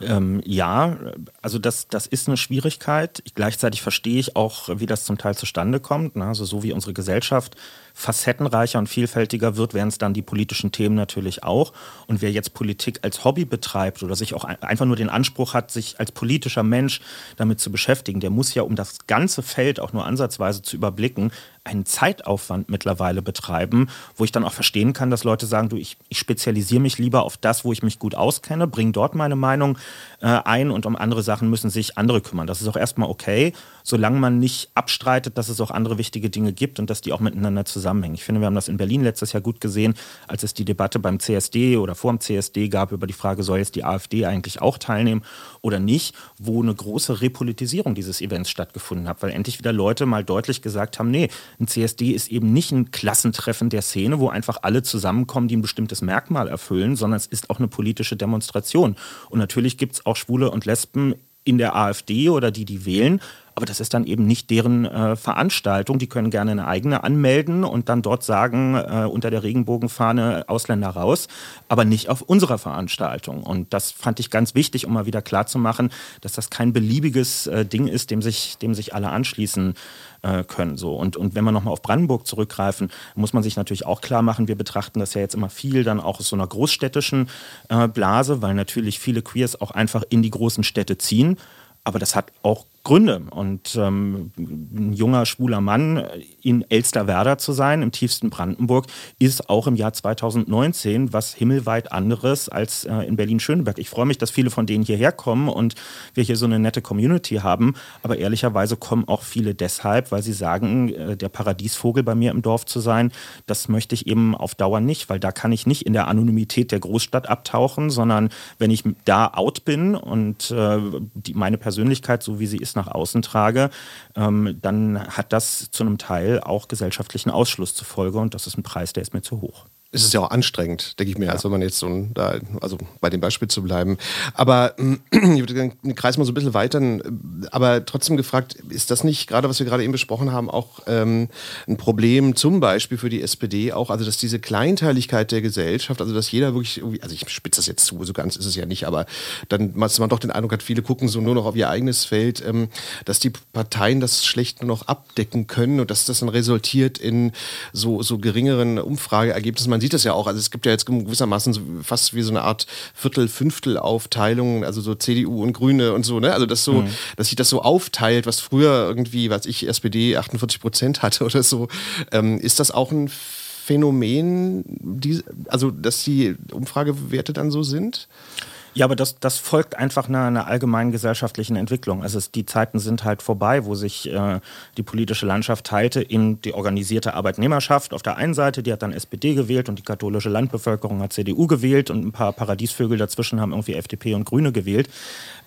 Ähm, ja, also das, das ist eine Schwierigkeit. Gleichzeitig verstehe ich auch, wie das zum Teil zustande kommt. Ne? Also so wie unsere Gesellschaft facettenreicher und vielfältiger wird, werden es dann die politischen Themen natürlich auch. Und wer jetzt Politik als Hobby betreibt oder sich auch einfach nur den Anspruch hat, sich als politischer Mensch damit zu beschäftigen, der muss ja, um das ganze Feld auch nur ansatzweise zu überblicken, einen Zeitaufwand mittlerweile betreiben, wo ich dann auch verstehen kann, dass Leute sagen, du, ich, ich spezialisiere mich lieber auf das, wo ich mich gut auskenne, bringe dort meine Meinung äh, ein und um andere Sachen müssen sich andere kümmern. Das ist auch erstmal okay, solange man nicht abstreitet, dass es auch andere wichtige Dinge gibt und dass die auch miteinander zusammenhängen. Ich finde, wir haben das in Berlin letztes Jahr gut gesehen, als es die Debatte beim CSD oder vor dem CSD gab über die Frage, soll jetzt die AfD eigentlich auch teilnehmen oder nicht, wo eine große Repolitisierung dieses Events stattgefunden hat, weil endlich wieder Leute mal deutlich gesagt haben, nee, ein CSD ist eben nicht ein Klassentreffen der Szene, wo einfach alle zusammenkommen, die ein bestimmtes Merkmal erfüllen, sondern es ist auch eine politische Demonstration. Und natürlich gibt es auch Schwule und Lesben in der AfD oder die, die wählen, aber das ist dann eben nicht deren äh, Veranstaltung. Die können gerne eine eigene anmelden und dann dort sagen, äh, unter der Regenbogenfahne Ausländer raus, aber nicht auf unserer Veranstaltung. Und das fand ich ganz wichtig, um mal wieder klarzumachen, dass das kein beliebiges äh, Ding ist, dem sich, dem sich alle anschließen äh, können. So. Und, und wenn wir nochmal auf Brandenburg zurückgreifen, muss man sich natürlich auch klar machen, wir betrachten das ja jetzt immer viel dann auch aus so einer großstädtischen äh, Blase, weil natürlich viele Queers auch einfach in die großen Städte ziehen. Aber das hat auch Gründe. Und ähm, ein junger, schwuler Mann in Elsterwerda zu sein, im tiefsten Brandenburg, ist auch im Jahr 2019 was himmelweit anderes als äh, in Berlin-Schöneberg. Ich freue mich, dass viele von denen hierher kommen und wir hier so eine nette Community haben. Aber ehrlicherweise kommen auch viele deshalb, weil sie sagen, äh, der Paradiesvogel bei mir im Dorf zu sein, das möchte ich eben auf Dauer nicht, weil da kann ich nicht in der Anonymität der Großstadt abtauchen, sondern wenn ich da out bin und äh, die, meine Persönlichkeit, so wie sie ist, nach außen trage, ähm, dann hat das zu einem Teil auch gesellschaftlichen Ausschluss zur Folge und das ist ein Preis, der ist mir zu hoch es ist ja auch anstrengend, denke ich mir, ja. als wenn man jetzt so ein, da, also bei dem Beispiel zu bleiben. Aber ich würde den Kreis mal so ein bisschen weitern, aber trotzdem gefragt, ist das nicht, gerade was wir gerade eben besprochen haben, auch ähm, ein Problem zum Beispiel für die SPD auch, also dass diese Kleinteiligkeit der Gesellschaft, also dass jeder wirklich, also ich spitze das jetzt zu, so ganz ist es ja nicht, aber dann, dass man doch den Eindruck hat, viele gucken so nur noch auf ihr eigenes Feld, ähm, dass die Parteien das schlecht nur noch abdecken können und dass das dann resultiert in so, so geringeren Umfrageergebnissen. Man sieht das ja auch. Also es gibt ja jetzt gewissermaßen fast wie so eine Art Viertel-Fünftel-Aufteilung, also so CDU und Grüne und so, ne? Also das so, mhm. dass sich das so aufteilt, was früher irgendwie, was ich, SPD 48 Prozent hatte oder so. Ähm, ist das auch ein Phänomen, die, also dass die Umfragewerte dann so sind? Ja, aber das, das folgt einfach einer, einer allgemeinen gesellschaftlichen Entwicklung. Also es, die Zeiten sind halt vorbei, wo sich äh, die politische Landschaft teilte in die organisierte Arbeitnehmerschaft auf der einen Seite, die hat dann SPD gewählt und die katholische Landbevölkerung hat CDU gewählt und ein paar Paradiesvögel dazwischen haben irgendwie FDP und Grüne gewählt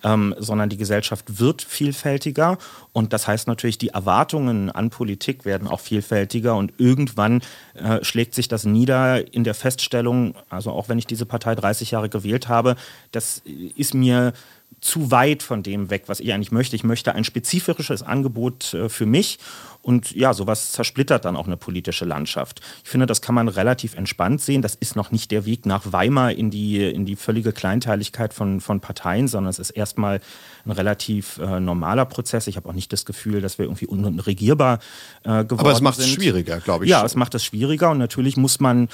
ähm, sondern die Gesellschaft wird vielfältiger und das heißt natürlich, die Erwartungen an Politik werden auch vielfältiger und irgendwann äh, schlägt sich das nieder in der Feststellung, also auch wenn ich diese Partei 30 Jahre gewählt habe, das ist mir zu weit von dem weg, was ich eigentlich möchte. Ich möchte ein spezifisches Angebot äh, für mich und ja, sowas zersplittert dann auch eine politische Landschaft. Ich finde, das kann man relativ entspannt sehen. Das ist noch nicht der Weg nach Weimar in die, in die völlige Kleinteiligkeit von, von Parteien, sondern es ist erstmal ein relativ äh, normaler Prozess. Ich habe auch nicht das Gefühl, dass wir irgendwie unregierbar äh, geworden sind. Aber es macht es schwieriger, glaube ich. Ja, es macht es schwieriger und natürlich muss man,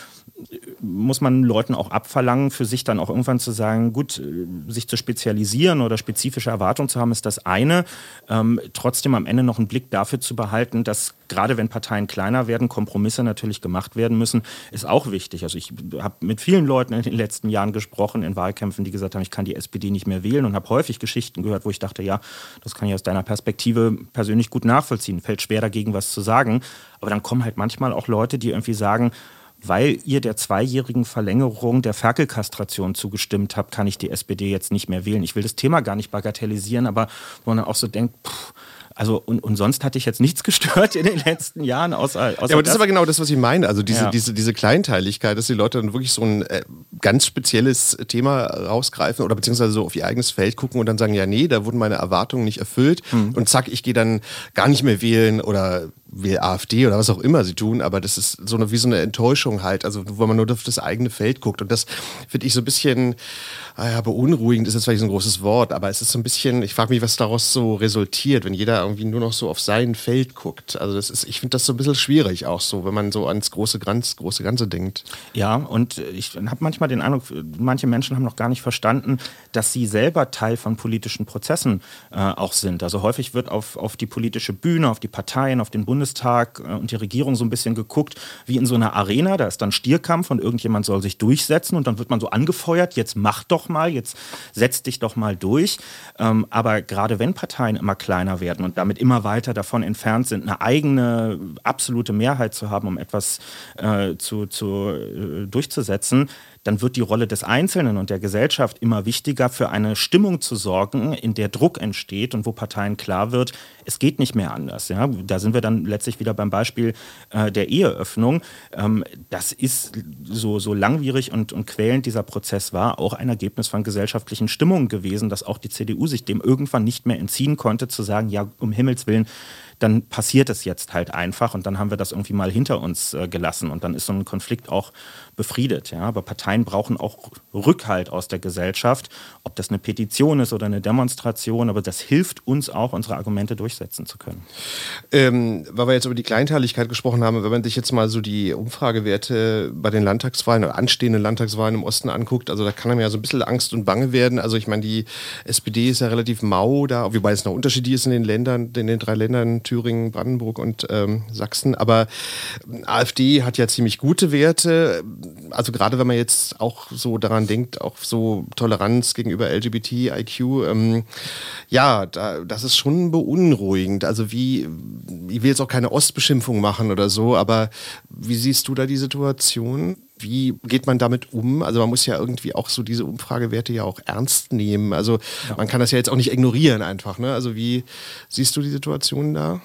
muss man Leuten auch abverlangen, für sich dann auch irgendwann zu sagen, gut, äh, sich zu spezialisieren oder spezifische Erwartungen zu haben, ist das eine. Ähm, trotzdem am Ende noch einen Blick dafür zu behalten, dass gerade wenn Parteien kleiner werden, Kompromisse natürlich gemacht werden müssen, ist auch wichtig. Also ich habe mit vielen Leuten in den letzten Jahren gesprochen, in Wahlkämpfen, die gesagt haben, ich kann die SPD nicht mehr wählen und habe häufig Geschichten gehört, wo ich dachte, ja, das kann ich aus deiner Perspektive persönlich gut nachvollziehen. Fällt schwer dagegen was zu sagen. Aber dann kommen halt manchmal auch Leute, die irgendwie sagen, weil ihr der zweijährigen Verlängerung der Ferkelkastration zugestimmt habt, kann ich die SPD jetzt nicht mehr wählen. Ich will das Thema gar nicht bagatellisieren, aber wo man auch so denkt, pff, also und, und sonst hatte ich jetzt nichts gestört in den letzten Jahren, außer, außer ja, aber das, das ist aber genau das, was ich meine. Also diese, Ja. diese, diese Kleinteiligkeit, dass die Leute dann wirklich so ein äh, ganz spezielles Thema rausgreifen oder beziehungsweise so auf ihr eigenes Feld gucken und dann sagen, ja, nee, da wurden meine Erwartungen nicht erfüllt und zack, ich gehe dann gar nicht mehr wählen oder wähle AfD oder was auch immer sie tun, aber das ist so eine, wie so eine Enttäuschung halt, also wo man nur auf das eigene Feld guckt und das finde ich so ein bisschen, ah ja, beunruhigend ist jetzt vielleicht so ein großes Wort, aber es ist so ein bisschen, ich frage mich, was daraus so resultiert, wenn jeder irgendwie nur noch so auf sein Feld guckt. Also das ist, ich finde das so ein bisschen schwierig auch so, wenn man so ans große, ganz, große Ganze denkt. Ja, und ich habe manchmal den Eindruck, manche Menschen haben noch gar nicht verstanden, dass sie selber Teil von politischen Prozessen äh, auch sind. Also häufig wird auf, auf die politische Bühne, auf die Parteien, auf den Bundestag äh, und die Regierung so ein bisschen geguckt wie in so einer Arena. Da ist dann Stierkampf und irgendjemand soll sich durchsetzen und dann wird man so angefeuert, jetzt mach doch mal, jetzt setz dich doch mal durch. Ähm, aber gerade wenn Parteien immer kleiner werden und damit immer weiter davon entfernt sind, eine eigene absolute Mehrheit zu haben, um etwas äh, zu, zu, äh, durchzusetzen, dann wird die Rolle des Einzelnen und der Gesellschaft immer wichtiger, für eine Stimmung zu sorgen, in der Druck entsteht und wo Parteien klar wird, es geht nicht mehr anders. Ja? Da sind wir dann letztlich wieder beim Beispiel äh, der Eheöffnung. Ähm, das ist so, so langwierig und, und quälend dieser Prozess war, auch ein Ergebnis von gesellschaftlichen Stimmungen gewesen, dass auch die CDU sich dem irgendwann nicht mehr entziehen konnte, zu sagen, ja, um Himmels Willen, dann passiert es jetzt halt einfach und dann haben wir das irgendwie mal hinter uns äh, gelassen und dann ist so ein Konflikt auch befriedet. Ja? Aber Parteien brauchen auch Rückhalt aus der Gesellschaft, ob das eine Petition ist oder eine Demonstration, aber das hilft uns auch, unsere Argumente durchsetzen zu können. Ähm, weil wir jetzt über die Kleinteiligkeit gesprochen haben, wenn man sich jetzt mal so die Umfragewerte bei den Landtagswahlen oder anstehenden Landtagswahlen im Osten anguckt, also da kann einem ja so ein bisschen Angst und Bange werden. Also ich meine, die SPD ist ja relativ mau da, wobei es noch unterschiedlich ist in den Ländern, in den drei Ländern Thüringen, Brandenburg und ähm, Sachsen. Aber AfD hat ja ziemlich gute Werte. Also gerade wenn man jetzt auch so daran denkt, auch so Toleranz gegenüber LGBTIQ, ähm, ja, da, das ist schon beunruhigend. Also wie, ich will jetzt auch keine Ostbeschimpfung machen oder so, aber wie siehst du da die Situation? Wie geht man damit um? Also man muss ja irgendwie auch so diese Umfragewerte ja auch ernst nehmen. Also man kann das ja jetzt auch nicht ignorieren einfach. Ne? Also wie siehst du die Situation da?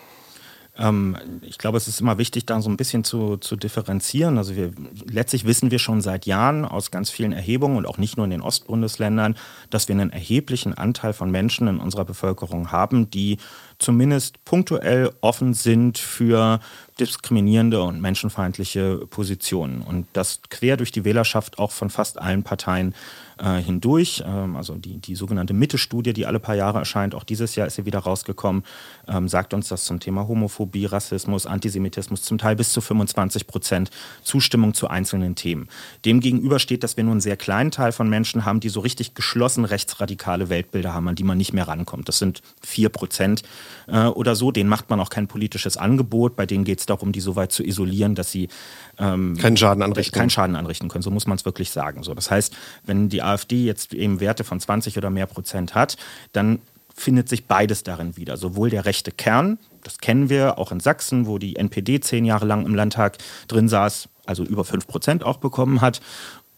Ähm, ich glaube, es ist immer wichtig, da so ein bisschen zu, zu differenzieren. Also wir, letztlich wissen wir schon seit Jahren aus ganz vielen Erhebungen und auch nicht nur in den Ostbundesländern, dass wir einen erheblichen Anteil von Menschen in unserer Bevölkerung haben, die zumindest punktuell offen sind für diskriminierende und menschenfeindliche Positionen. Und das quer durch die Wählerschaft auch von fast allen Parteien äh, hindurch. Ähm, also die, die sogenannte Mitte-Studie, die alle paar Jahre erscheint, auch dieses Jahr ist sie wieder rausgekommen, ähm, sagt uns, dass zum Thema Homophobie, Rassismus, Antisemitismus zum Teil bis zu 25 Prozent Zustimmung zu einzelnen Themen. Demgegenüber steht, dass wir nur einen sehr kleinen Teil von Menschen haben, die so richtig geschlossen rechtsradikale Weltbilder haben, an die man nicht mehr rankommt. Das sind vier Prozent äh, oder so. Denen macht man auch kein politisches Angebot. Bei denen geht es darum, die so weit zu isolieren, dass sie ähm, Keinen Schaden anrichten. keinen Schaden anrichten können. So muss man es wirklich sagen. So, das heißt, wenn die AfD jetzt eben Werte von 20 oder mehr Prozent hat, dann findet sich beides darin wieder. Sowohl der rechte Kern, das kennen wir auch in Sachsen, wo die NPD zehn Jahre lang im Landtag drin saß, also über 5 Prozent auch bekommen hat.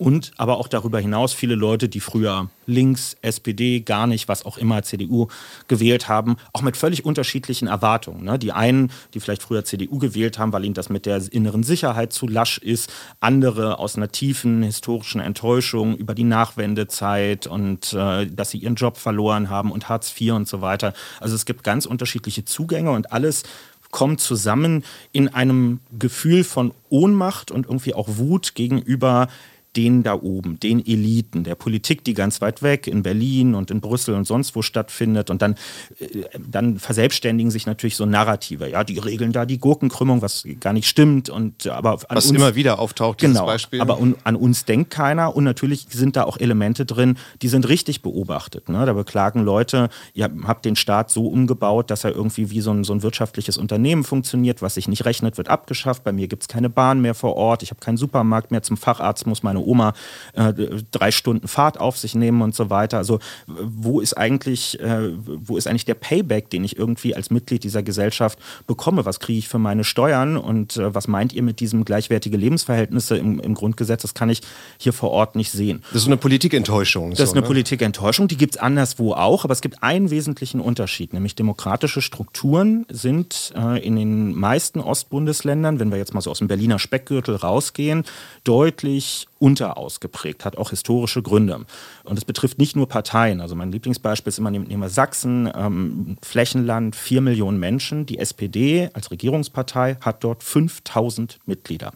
Und aber auch darüber hinaus viele Leute, die früher links, SPD, gar nicht, was auch immer, CDU gewählt haben, auch mit völlig unterschiedlichen Erwartungen. Ne? Die einen, die vielleicht früher CDU gewählt haben, weil ihnen das mit der inneren Sicherheit zu lasch ist, andere aus einer tiefen historischen Enttäuschung über die Nachwendezeit und äh, dass sie ihren Job verloren haben und Hartz IV und so weiter. Also es gibt ganz unterschiedliche Zugänge und alles kommt zusammen in einem Gefühl von Ohnmacht und irgendwie auch Wut gegenüber den da oben, den Eliten, der Politik, die ganz weit weg in Berlin und in Brüssel und sonst wo stattfindet. Und dann, äh, dann verselbstständigen sich natürlich so Narrative. Ja, die regeln da die Gurkenkrümmung, was gar nicht stimmt. Und, aber an Was uns, immer wieder auftaucht, dieses Genau, Beispiel. aber un, an uns denkt keiner und natürlich sind da auch Elemente drin, die sind richtig beobachtet. Ne? Da beklagen Leute, ihr habt den Staat so umgebaut, dass er irgendwie wie so ein, so ein wirtschaftliches Unternehmen funktioniert, was sich nicht rechnet, wird abgeschafft. Bei mir gibt es keine Bahn mehr vor Ort, ich habe keinen Supermarkt mehr, zum Facharzt muss meine Oma äh, drei Stunden Fahrt auf sich nehmen und so weiter. Also wo ist eigentlich, äh, wo ist eigentlich der Payback, den ich irgendwie als Mitglied dieser Gesellschaft bekomme? Was kriege ich für meine Steuern und äh, was meint ihr mit diesem gleichwertige Lebensverhältnisse im, im, Grundgesetz? Das kann ich hier vor Ort nicht sehen. Das ist eine Politikenttäuschung. Das so, ist eine ne? Politikenttäuschung, die gibt es anderswo auch, aber es gibt einen wesentlichen Unterschied, nämlich demokratische Strukturen sind äh, in den meisten Ostbundesländern, wenn wir jetzt mal so aus dem Berliner Speckgürtel rausgehen, deutlich unterausgeprägt, hat auch historische Gründe. Und es betrifft nicht nur Parteien. Also mein Lieblingsbeispiel ist immer, nehmen wir Sachsen, ähm, Flächenland, vier Millionen Menschen. Die SPD als Regierungspartei hat dort 5000 Mitglieder.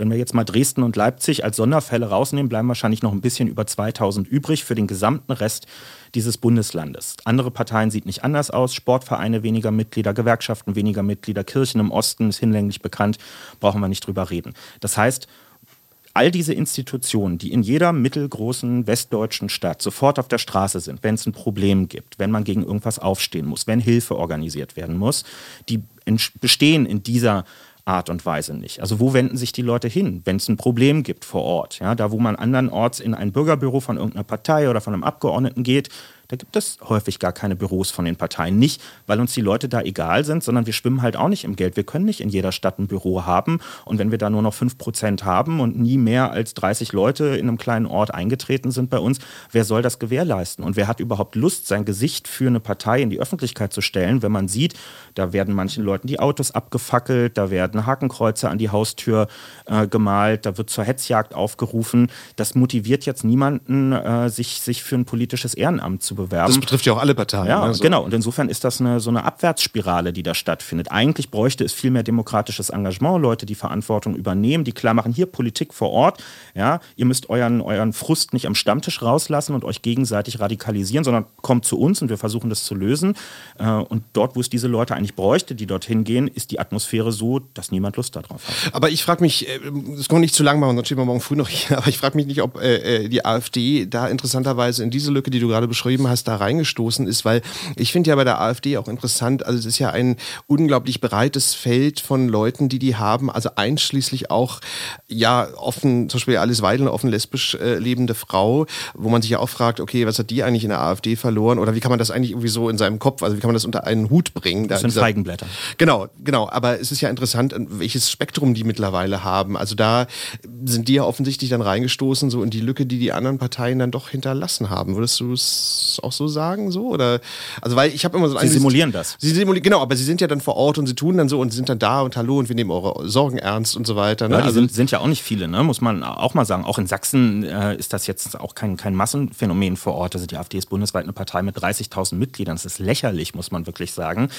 Wenn wir jetzt mal Dresden und Leipzig als Sonderfälle rausnehmen, bleiben wahrscheinlich noch ein bisschen über 2000 übrig für den gesamten Rest dieses Bundeslandes. Andere Parteien sieht nicht anders aus. Sportvereine weniger Mitglieder, Gewerkschaften weniger Mitglieder, Kirchen im Osten ist hinlänglich bekannt, brauchen wir nicht drüber reden. Das heißt, all diese Institutionen, die in jeder mittelgroßen westdeutschen Stadt sofort auf der Straße sind, wenn es ein Problem gibt, wenn man gegen irgendwas aufstehen muss, wenn Hilfe organisiert werden muss, die bestehen in dieser Art und Weise nicht. Also wo wenden sich die Leute hin, wenn es ein Problem gibt vor Ort? Ja, da, wo man andernorts in ein Bürgerbüro von irgendeiner Partei oder von einem Abgeordneten geht, da gibt es häufig gar keine Büros von den Parteien. Nicht, weil uns die Leute da egal sind, sondern wir schwimmen halt auch nicht im Geld. Wir können nicht in jeder Stadt ein Büro haben. Und wenn wir da nur noch 5% haben und nie mehr als 30 Leute in einem kleinen Ort eingetreten sind bei uns, wer soll das gewährleisten? Und wer hat überhaupt Lust, sein Gesicht für eine Partei in die Öffentlichkeit zu stellen, wenn man sieht, da werden manchen Leuten die Autos abgefackelt, da werden Hakenkreuze an die Haustür äh, gemalt, da wird zur Hetzjagd aufgerufen. Das motiviert jetzt niemanden, äh, sich, sich für ein politisches Ehrenamt zu bewerben. Das betrifft ja auch alle Parteien. Ja, also. genau. Und insofern ist das eine, so eine Abwärtsspirale, die da stattfindet. Eigentlich bräuchte es viel mehr demokratisches Engagement, Leute, die Verantwortung übernehmen, die klar machen, hier Politik vor Ort. Ja, ihr müsst euren, euren Frust nicht am Stammtisch rauslassen und euch gegenseitig radikalisieren, sondern kommt zu uns und wir versuchen das zu lösen. Äh, und dort, wo es diese Leute eigentlich bräuchte, die dorthin gehen, ist die Atmosphäre so, dass niemand Lust darauf hat. Aber ich frage mich, äh, das kann man nicht zu lang machen, sonst stehen wir morgen früh noch hier, aber ich frage mich nicht, ob äh, die AfD da interessanterweise in diese Lücke, die du gerade beschrieben hast, da reingestoßen ist, weil ich finde ja bei der AfD auch interessant, also es ist ja ein unglaublich breites Feld von Leuten, die die haben, also einschließlich auch, ja, offen, zum Beispiel Alice Weidel, eine offen lesbisch äh, lebende Frau, wo man sich ja auch fragt, okay, was hat die eigentlich in der AfD verloren oder wie kann man das eigentlich irgendwie so in seinem Kopf, also wie kann man das unter einen Hut bringen? Das sind Feigenblätter. Genau, genau, aber es ist ja interessant, welches Spektrum die mittlerweile haben. Also da sind die ja offensichtlich dann reingestoßen, so in die Lücke, die die anderen Parteien dann doch hinterlassen haben. Würdest du es auch so sagen, so? Oder, also weil ich habe immer so Sie simulieren das. Sie simulieren, genau, aber sie sind ja dann vor Ort und sie tun dann so und sind dann da und hallo und wir nehmen eure Sorgen ernst und so weiter. Ne? Ja, die also, sind, sind, ja auch nicht viele, ne? muss man auch mal sagen. Auch in Sachsen äh, ist das jetzt auch kein, kein Massenphänomen vor Ort. Also die AfD ist bundesweit eine Partei mit 30.000 Mitgliedern. Das ist lächerlich, muss man wirklich sagen.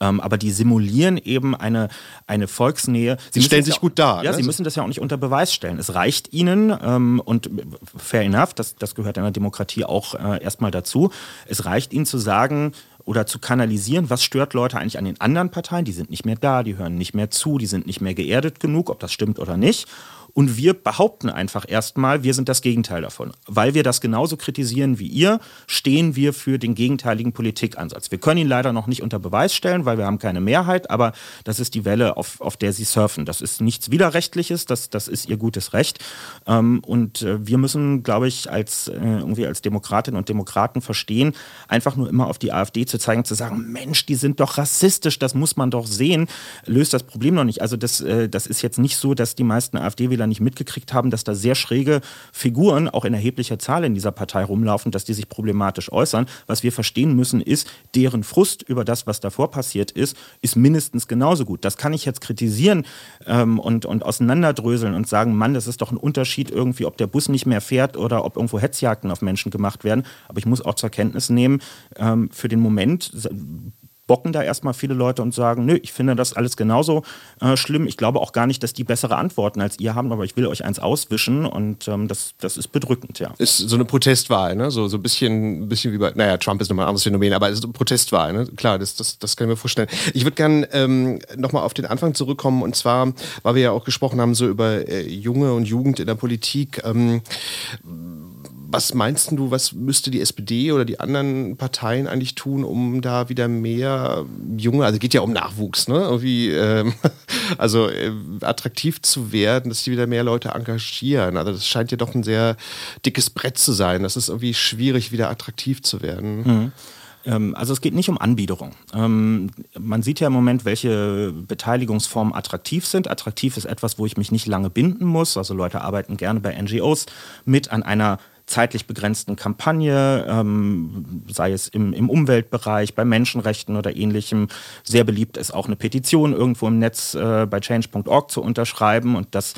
Ähm, aber die simulieren eben eine, eine Volksnähe. Sie, stellen sich ja, gut dar. Ja, ne? sie müssen das ja auch nicht unter Beweis stellen. Es reicht ihnen ähm, und fair enough, das, das gehört in der Demokratie auch äh, erstmal dazu. Es reicht ihnen zu sagen, oder zu kanalisieren, was stört Leute eigentlich an den anderen Parteien, die sind nicht mehr da, die hören nicht mehr zu, die sind nicht mehr geerdet genug, ob das stimmt oder nicht. Und wir behaupten einfach erstmal, wir sind das Gegenteil davon. Weil wir das genauso kritisieren wie ihr, stehen wir für den gegenteiligen Politikansatz. Wir können ihn leider noch nicht unter Beweis stellen, weil wir haben keine Mehrheit, aber das ist die Welle, auf, auf der sie surfen. Das ist nichts Widerrechtliches, das, das ist ihr gutes Recht. Ähm, und äh, wir müssen, glaube ich, als, äh, irgendwie als Demokratinnen und Demokraten verstehen, einfach nur immer auf die AfD zu zeigen, zu sagen, Mensch, die sind doch rassistisch, das muss man doch sehen, löst das Problem noch nicht. Also das, äh, das ist jetzt nicht so, dass die meisten AfD-Wähler nicht mitgekriegt haben, dass da sehr schräge Figuren auch in erheblicher Zahl in dieser Partei rumlaufen, dass die sich problematisch äußern. Was wir verstehen müssen, ist, deren Frust über das, was davor passiert ist, ist mindestens genauso gut. Das kann ich jetzt kritisieren ähm, und, und auseinanderdröseln und sagen, Mann, das ist doch ein Unterschied irgendwie, ob der Bus nicht mehr fährt oder ob irgendwo Hetzjagden auf Menschen gemacht werden. Aber ich muss auch zur Kenntnis nehmen, ähm, für den Moment bocken da erstmal viele Leute und sagen, nö, ich finde das alles genauso äh, schlimm. Ich glaube auch gar nicht, dass die bessere Antworten als ihr haben, aber ich will euch eins auswischen und ähm, das, das ist bedrückend, ja. Ist so eine Protestwahl, ne? So, so ein bisschen, bisschen wie bei, naja, Trump ist nochmal ein anderes Phänomen, aber es ist eine Protestwahl, ne? Klar, das, das, das kann ich mir vorstellen. Ich würde gerne ähm, nochmal auf den Anfang zurückkommen und zwar, weil wir ja auch gesprochen haben, so über äh, Junge und Jugend in der Politik. Ähm, was meinst du, was müsste die SPD oder die anderen Parteien eigentlich tun, um da wieder mehr junge, also geht ja um Nachwuchs, ne? Irgendwie, ähm, also äh, attraktiv zu werden, dass sie wieder mehr Leute engagieren. Also das scheint ja doch ein sehr dickes Brett zu sein. Das ist irgendwie schwierig, wieder attraktiv zu werden. Mhm. Ähm, also es geht nicht um Anbiederung. Ähm, man sieht ja im Moment, welche Beteiligungsformen attraktiv sind. Attraktiv ist etwas, wo ich mich nicht lange binden muss. Also Leute arbeiten gerne bei NGOs mit an einer zeitlich begrenzten Kampagne, ähm, sei es im, im Umweltbereich, bei Menschenrechten oder ähnlichem. Sehr beliebt ist auch eine Petition irgendwo im Netz äh, bei change.org zu unterschreiben und das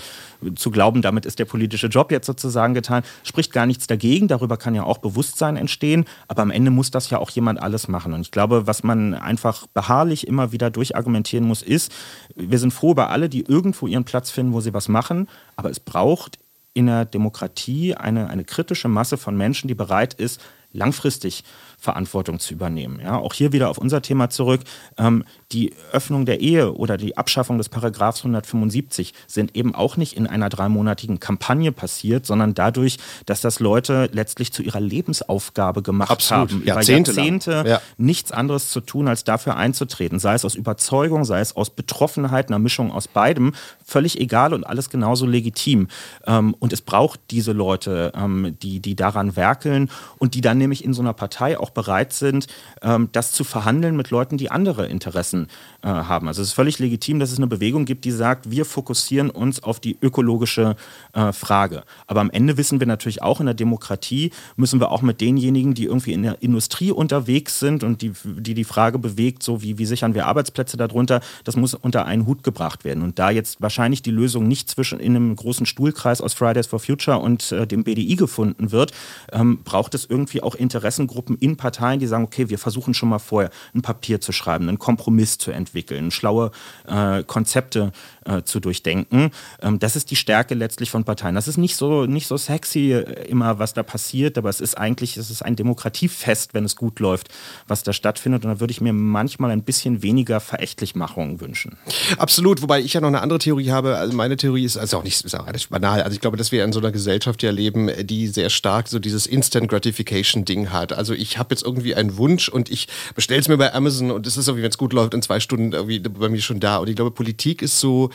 zu glauben, damit ist der politische Job jetzt sozusagen getan, spricht gar nichts dagegen. Darüber kann ja auch Bewusstsein entstehen, aber am Ende muss das ja auch jemand alles machen. Und ich glaube, was man einfach beharrlich immer wieder durchargumentieren muss, ist, wir sind froh über alle, die irgendwo ihren Platz finden, wo sie was machen, aber es braucht in der Demokratie eine, eine kritische Masse von Menschen, die bereit ist, langfristig Verantwortung zu übernehmen. Ja, auch hier wieder auf unser Thema zurück. Ähm, die Öffnung der Ehe oder die Abschaffung des Paragraphs 175 sind eben auch nicht in einer dreimonatigen Kampagne passiert, sondern dadurch, dass das Leute letztlich zu ihrer Lebensaufgabe gemacht Absolut. haben, Jahrzehnte, über Jahrzehnte ja. nichts anderes zu tun, als dafür einzutreten. Sei es aus Überzeugung, sei es aus Betroffenheit, einer Mischung aus beidem. Völlig egal und alles genauso legitim. Ähm, und es braucht diese Leute, ähm, die, die daran werkeln und die dann nämlich in so einer Partei auch auch bereit sind, ähm, das zu verhandeln mit Leuten, die andere Interessen äh, haben. Also es ist völlig legitim, dass es eine Bewegung gibt, die sagt, wir fokussieren uns auf die ökologische äh, Frage. Aber am Ende wissen wir natürlich auch in der Demokratie, müssen wir auch mit denjenigen, die irgendwie in der Industrie unterwegs sind und die die, die Frage bewegt, so wie, wie sichern wir Arbeitsplätze darunter, das muss unter einen Hut gebracht werden. Und da jetzt wahrscheinlich die Lösung nicht zwischen in einem großen Stuhlkreis aus Fridays for Future und äh, dem BDI gefunden wird, ähm, braucht es irgendwie auch Interessengruppen in Parteien, die sagen, okay, wir versuchen schon mal vorher ein Papier zu schreiben, einen Kompromiss zu entwickeln, schlaue äh, Konzepte äh, zu durchdenken. Ähm, das ist die Stärke letztlich von Parteien. Das ist nicht so, nicht so sexy äh, immer, was da passiert, aber es ist eigentlich, es ist ein Demokratiefest, wenn es gut läuft, was da stattfindet. Und da würde ich mir manchmal ein bisschen weniger Verächtlichmachung wünschen. Absolut, wobei ich ja noch eine andere Theorie habe. Also meine Theorie ist also auch nicht ist auch banal. Also ich glaube, dass wir in so einer Gesellschaft ja leben, die sehr stark so dieses Instant Gratification Ding hat. Also ich habe jetzt irgendwie einen Wunsch und ich bestelle es mir bei Amazon und es ist irgendwie, wenn es gut läuft, in zwei Stunden irgendwie bei mir schon da. Und ich glaube, Politik ist so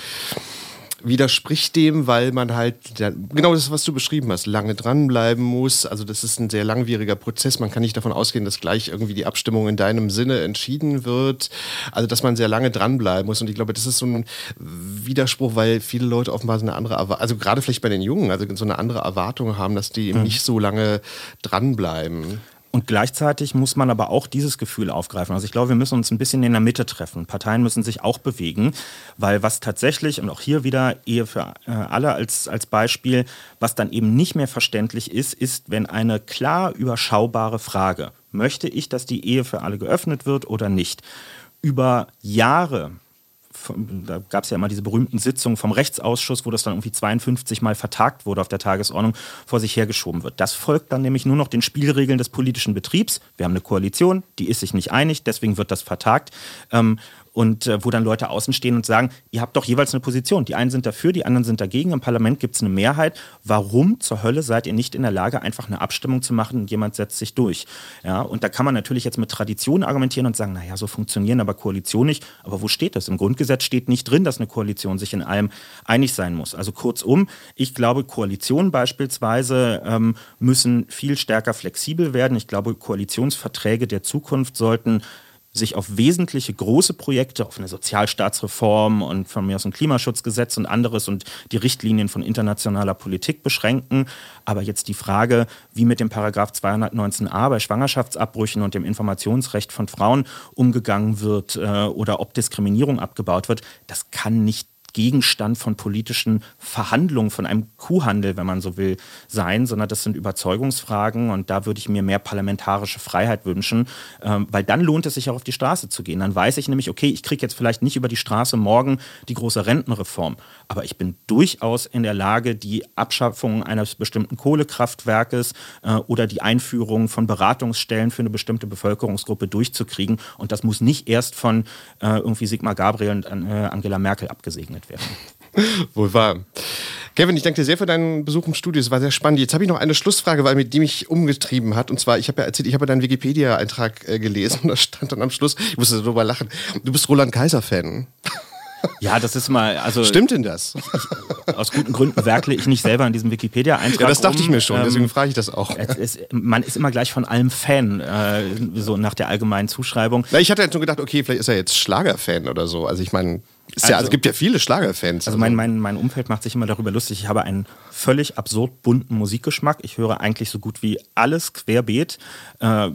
widerspricht dem, weil man halt genau das, was du beschrieben hast, lange dranbleiben muss. Also das ist ein sehr langwieriger Prozess. Man kann nicht davon ausgehen, dass gleich irgendwie die Abstimmung in deinem Sinne entschieden wird. Also dass man sehr lange dranbleiben muss. Und ich glaube, das ist so ein Widerspruch, weil viele Leute offenbar so eine andere, Erwartung, also gerade vielleicht bei den Jungen, also so eine andere Erwartung haben, dass die eben mhm. nicht so lange dranbleiben. Und gleichzeitig muss man aber auch dieses Gefühl aufgreifen. Also ich glaube, wir müssen uns ein bisschen in der Mitte treffen. Parteien müssen sich auch bewegen, weil was tatsächlich, und auch hier wieder Ehe für äh, alle als, als Beispiel, was dann eben nicht mehr verständlich ist, ist, wenn eine klar überschaubare Frage, möchte ich, dass die Ehe für alle geöffnet wird oder nicht, über Jahre da gab es ja immer diese berühmten Sitzungen vom Rechtsausschuss, wo das dann irgendwie 52 Mal vertagt wurde auf der Tagesordnung, vor sich hergeschoben wird. Das folgt dann nämlich nur noch den Spielregeln des politischen Betriebs. Wir haben eine Koalition, die ist sich nicht einig, deswegen wird das vertagt. Ähm, und äh, wo dann Leute außen stehen und sagen, ihr habt doch jeweils eine Position. Die einen sind dafür, die anderen sind dagegen. Im Parlament gibt es eine Mehrheit. Warum zur Hölle seid ihr nicht in der Lage, einfach eine Abstimmung zu machen und jemand setzt sich durch? Ja, und da kann man natürlich jetzt mit Tradition argumentieren und sagen, naja, so funktionieren aber Koalitionen nicht. Aber wo steht das? Im Grundgesetz steht nicht drin, dass eine Koalition sich in allem einig sein muss. Also kurzum, ich glaube, Koalitionen beispielsweise ähm, müssen viel stärker flexibel werden. Ich glaube, Koalitionsverträge der Zukunft sollten sich auf wesentliche große Projekte, auf eine Sozialstaatsreform und von mir aus ein Klimaschutzgesetz und anderes und die Richtlinien von internationaler Politik beschränken. Aber jetzt die Frage, wie mit dem Paragraph 219a bei Schwangerschaftsabbrüchen und dem Informationsrecht von Frauen umgegangen wird äh, oder ob Diskriminierung abgebaut wird, das kann nicht Gegenstand von politischen Verhandlungen, von einem Kuhhandel, wenn man so will, sein, sondern das sind Überzeugungsfragen und da würde ich mir mehr parlamentarische Freiheit wünschen, ähm, weil dann lohnt es sich auch auf die Straße zu gehen. Dann weiß ich nämlich, okay, ich kriege jetzt vielleicht nicht über die Straße morgen die große Rentenreform, aber ich bin durchaus in der Lage, die Abschaffung eines bestimmten Kohlekraftwerkes äh, oder die Einführung von Beratungsstellen für eine bestimmte Bevölkerungsgruppe durchzukriegen und das muss nicht erst von äh, irgendwie Sigmar Gabriel und äh, Angela Merkel abgesegnet werden. Wohl wahr. Kevin, ich danke dir sehr für deinen Besuch im Studio. Es war sehr spannend. Jetzt habe ich noch eine Schlussfrage, weil die mich umgetrieben hat. Und zwar, ich habe ja erzählt, ich habe deinen Wikipedia-Eintrag äh, gelesen und da stand dann am Schluss, ich musste darüber lachen, du bist Roland Kaiser-Fan. Ja, das ist mal, also. Stimmt denn das? Ich, aus guten Gründen werkle ich nicht selber in diesem Wikipedia-Eintrag. Ja, das dachte um. ich mir schon, ähm, deswegen frage ich das auch. Ist, man ist immer gleich von allem Fan, äh, so nach der allgemeinen Zuschreibung. Na, ich hatte jetzt schon gedacht, okay, vielleicht ist er jetzt Schlagerfan oder so. Also ich meine, ist ja, also, es gibt ja viele Schlagerfans. Also mein, mein, mein Umfeld macht sich immer darüber lustig. Ich habe einen völlig absurd bunten Musikgeschmack. Ich höre eigentlich so gut wie alles querbeet. Äh,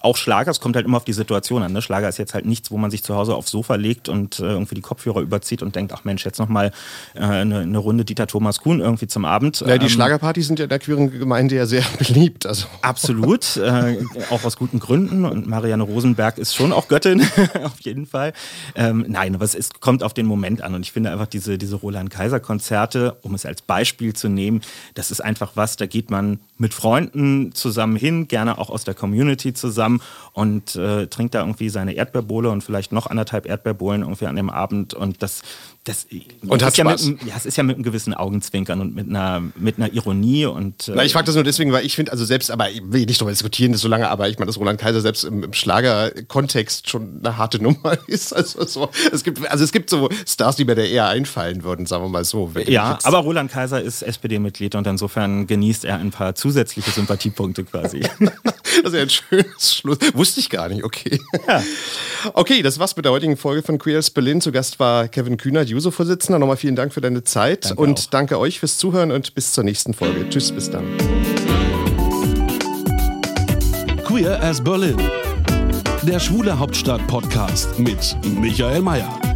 auch Schlager, es kommt halt immer auf die Situation an. Ne? Schlager ist jetzt halt nichts, wo man sich zu Hause aufs Sofa legt und äh, irgendwie die Kopfhörer überzieht und denkt, ach Mensch, jetzt nochmal äh, eine, eine Runde Dieter Thomas Kuhn irgendwie zum Abend. Ja, die ähm, Schlagerpartys sind ja in der queeren Gemeinde ja sehr beliebt. Also. Absolut, äh, auch aus guten Gründen. Und Marianne Rosenberg ist schon auch Göttin, auf jeden Fall. Ähm, nein, aber es ist, kommt auf den Moment an. Und ich finde einfach diese, diese Roland-Kaiser-Konzerte, um es als Beispiel zu nehmen, das ist einfach was, da geht man mit Freunden zusammen hin, gerne auch aus der Community zusammen und äh, trinkt da irgendwie seine Erdbeerbohle und vielleicht noch anderthalb Erdbeerbohlen irgendwie an dem Abend. Und das, das, und hat ist ja, Spaß. mit, ja, es ist ja mit einem gewissen Augenzwinkern und mit einer, mit einer Ironie. Und, äh Na, ich frage das nur deswegen, weil ich finde, also selbst, aber ich will nicht darüber diskutieren, das so lange, aber ich meine, dass Roland Kaiser selbst im, im Schlager-Kontext schon eine harte Nummer ist. Also, so, es gibt, also es gibt so Stars, die mir da eher einfallen würden, sagen wir mal so. Ja, aber Roland Kaiser ist SPD-Mitglied und insofern genießt er ein paar zusätzliche Sympathiepunkte quasi. das ist ja ein schönes Schluss. Wusste ich gar nicht, okay. Ja. Okay, das war's mit der heutigen Folge von Queer as Berlin. Zu Gast war Kevin Kühnert, Juso-Vorsitzender. Nochmal vielen Dank für deine Zeit Danke und auch. danke euch fürs Zuhören und bis zur nächsten Folge. Tschüss, bis dann. Queer as Berlin. Der Schwule Hauptstadt Podcast mit Michael Mayer.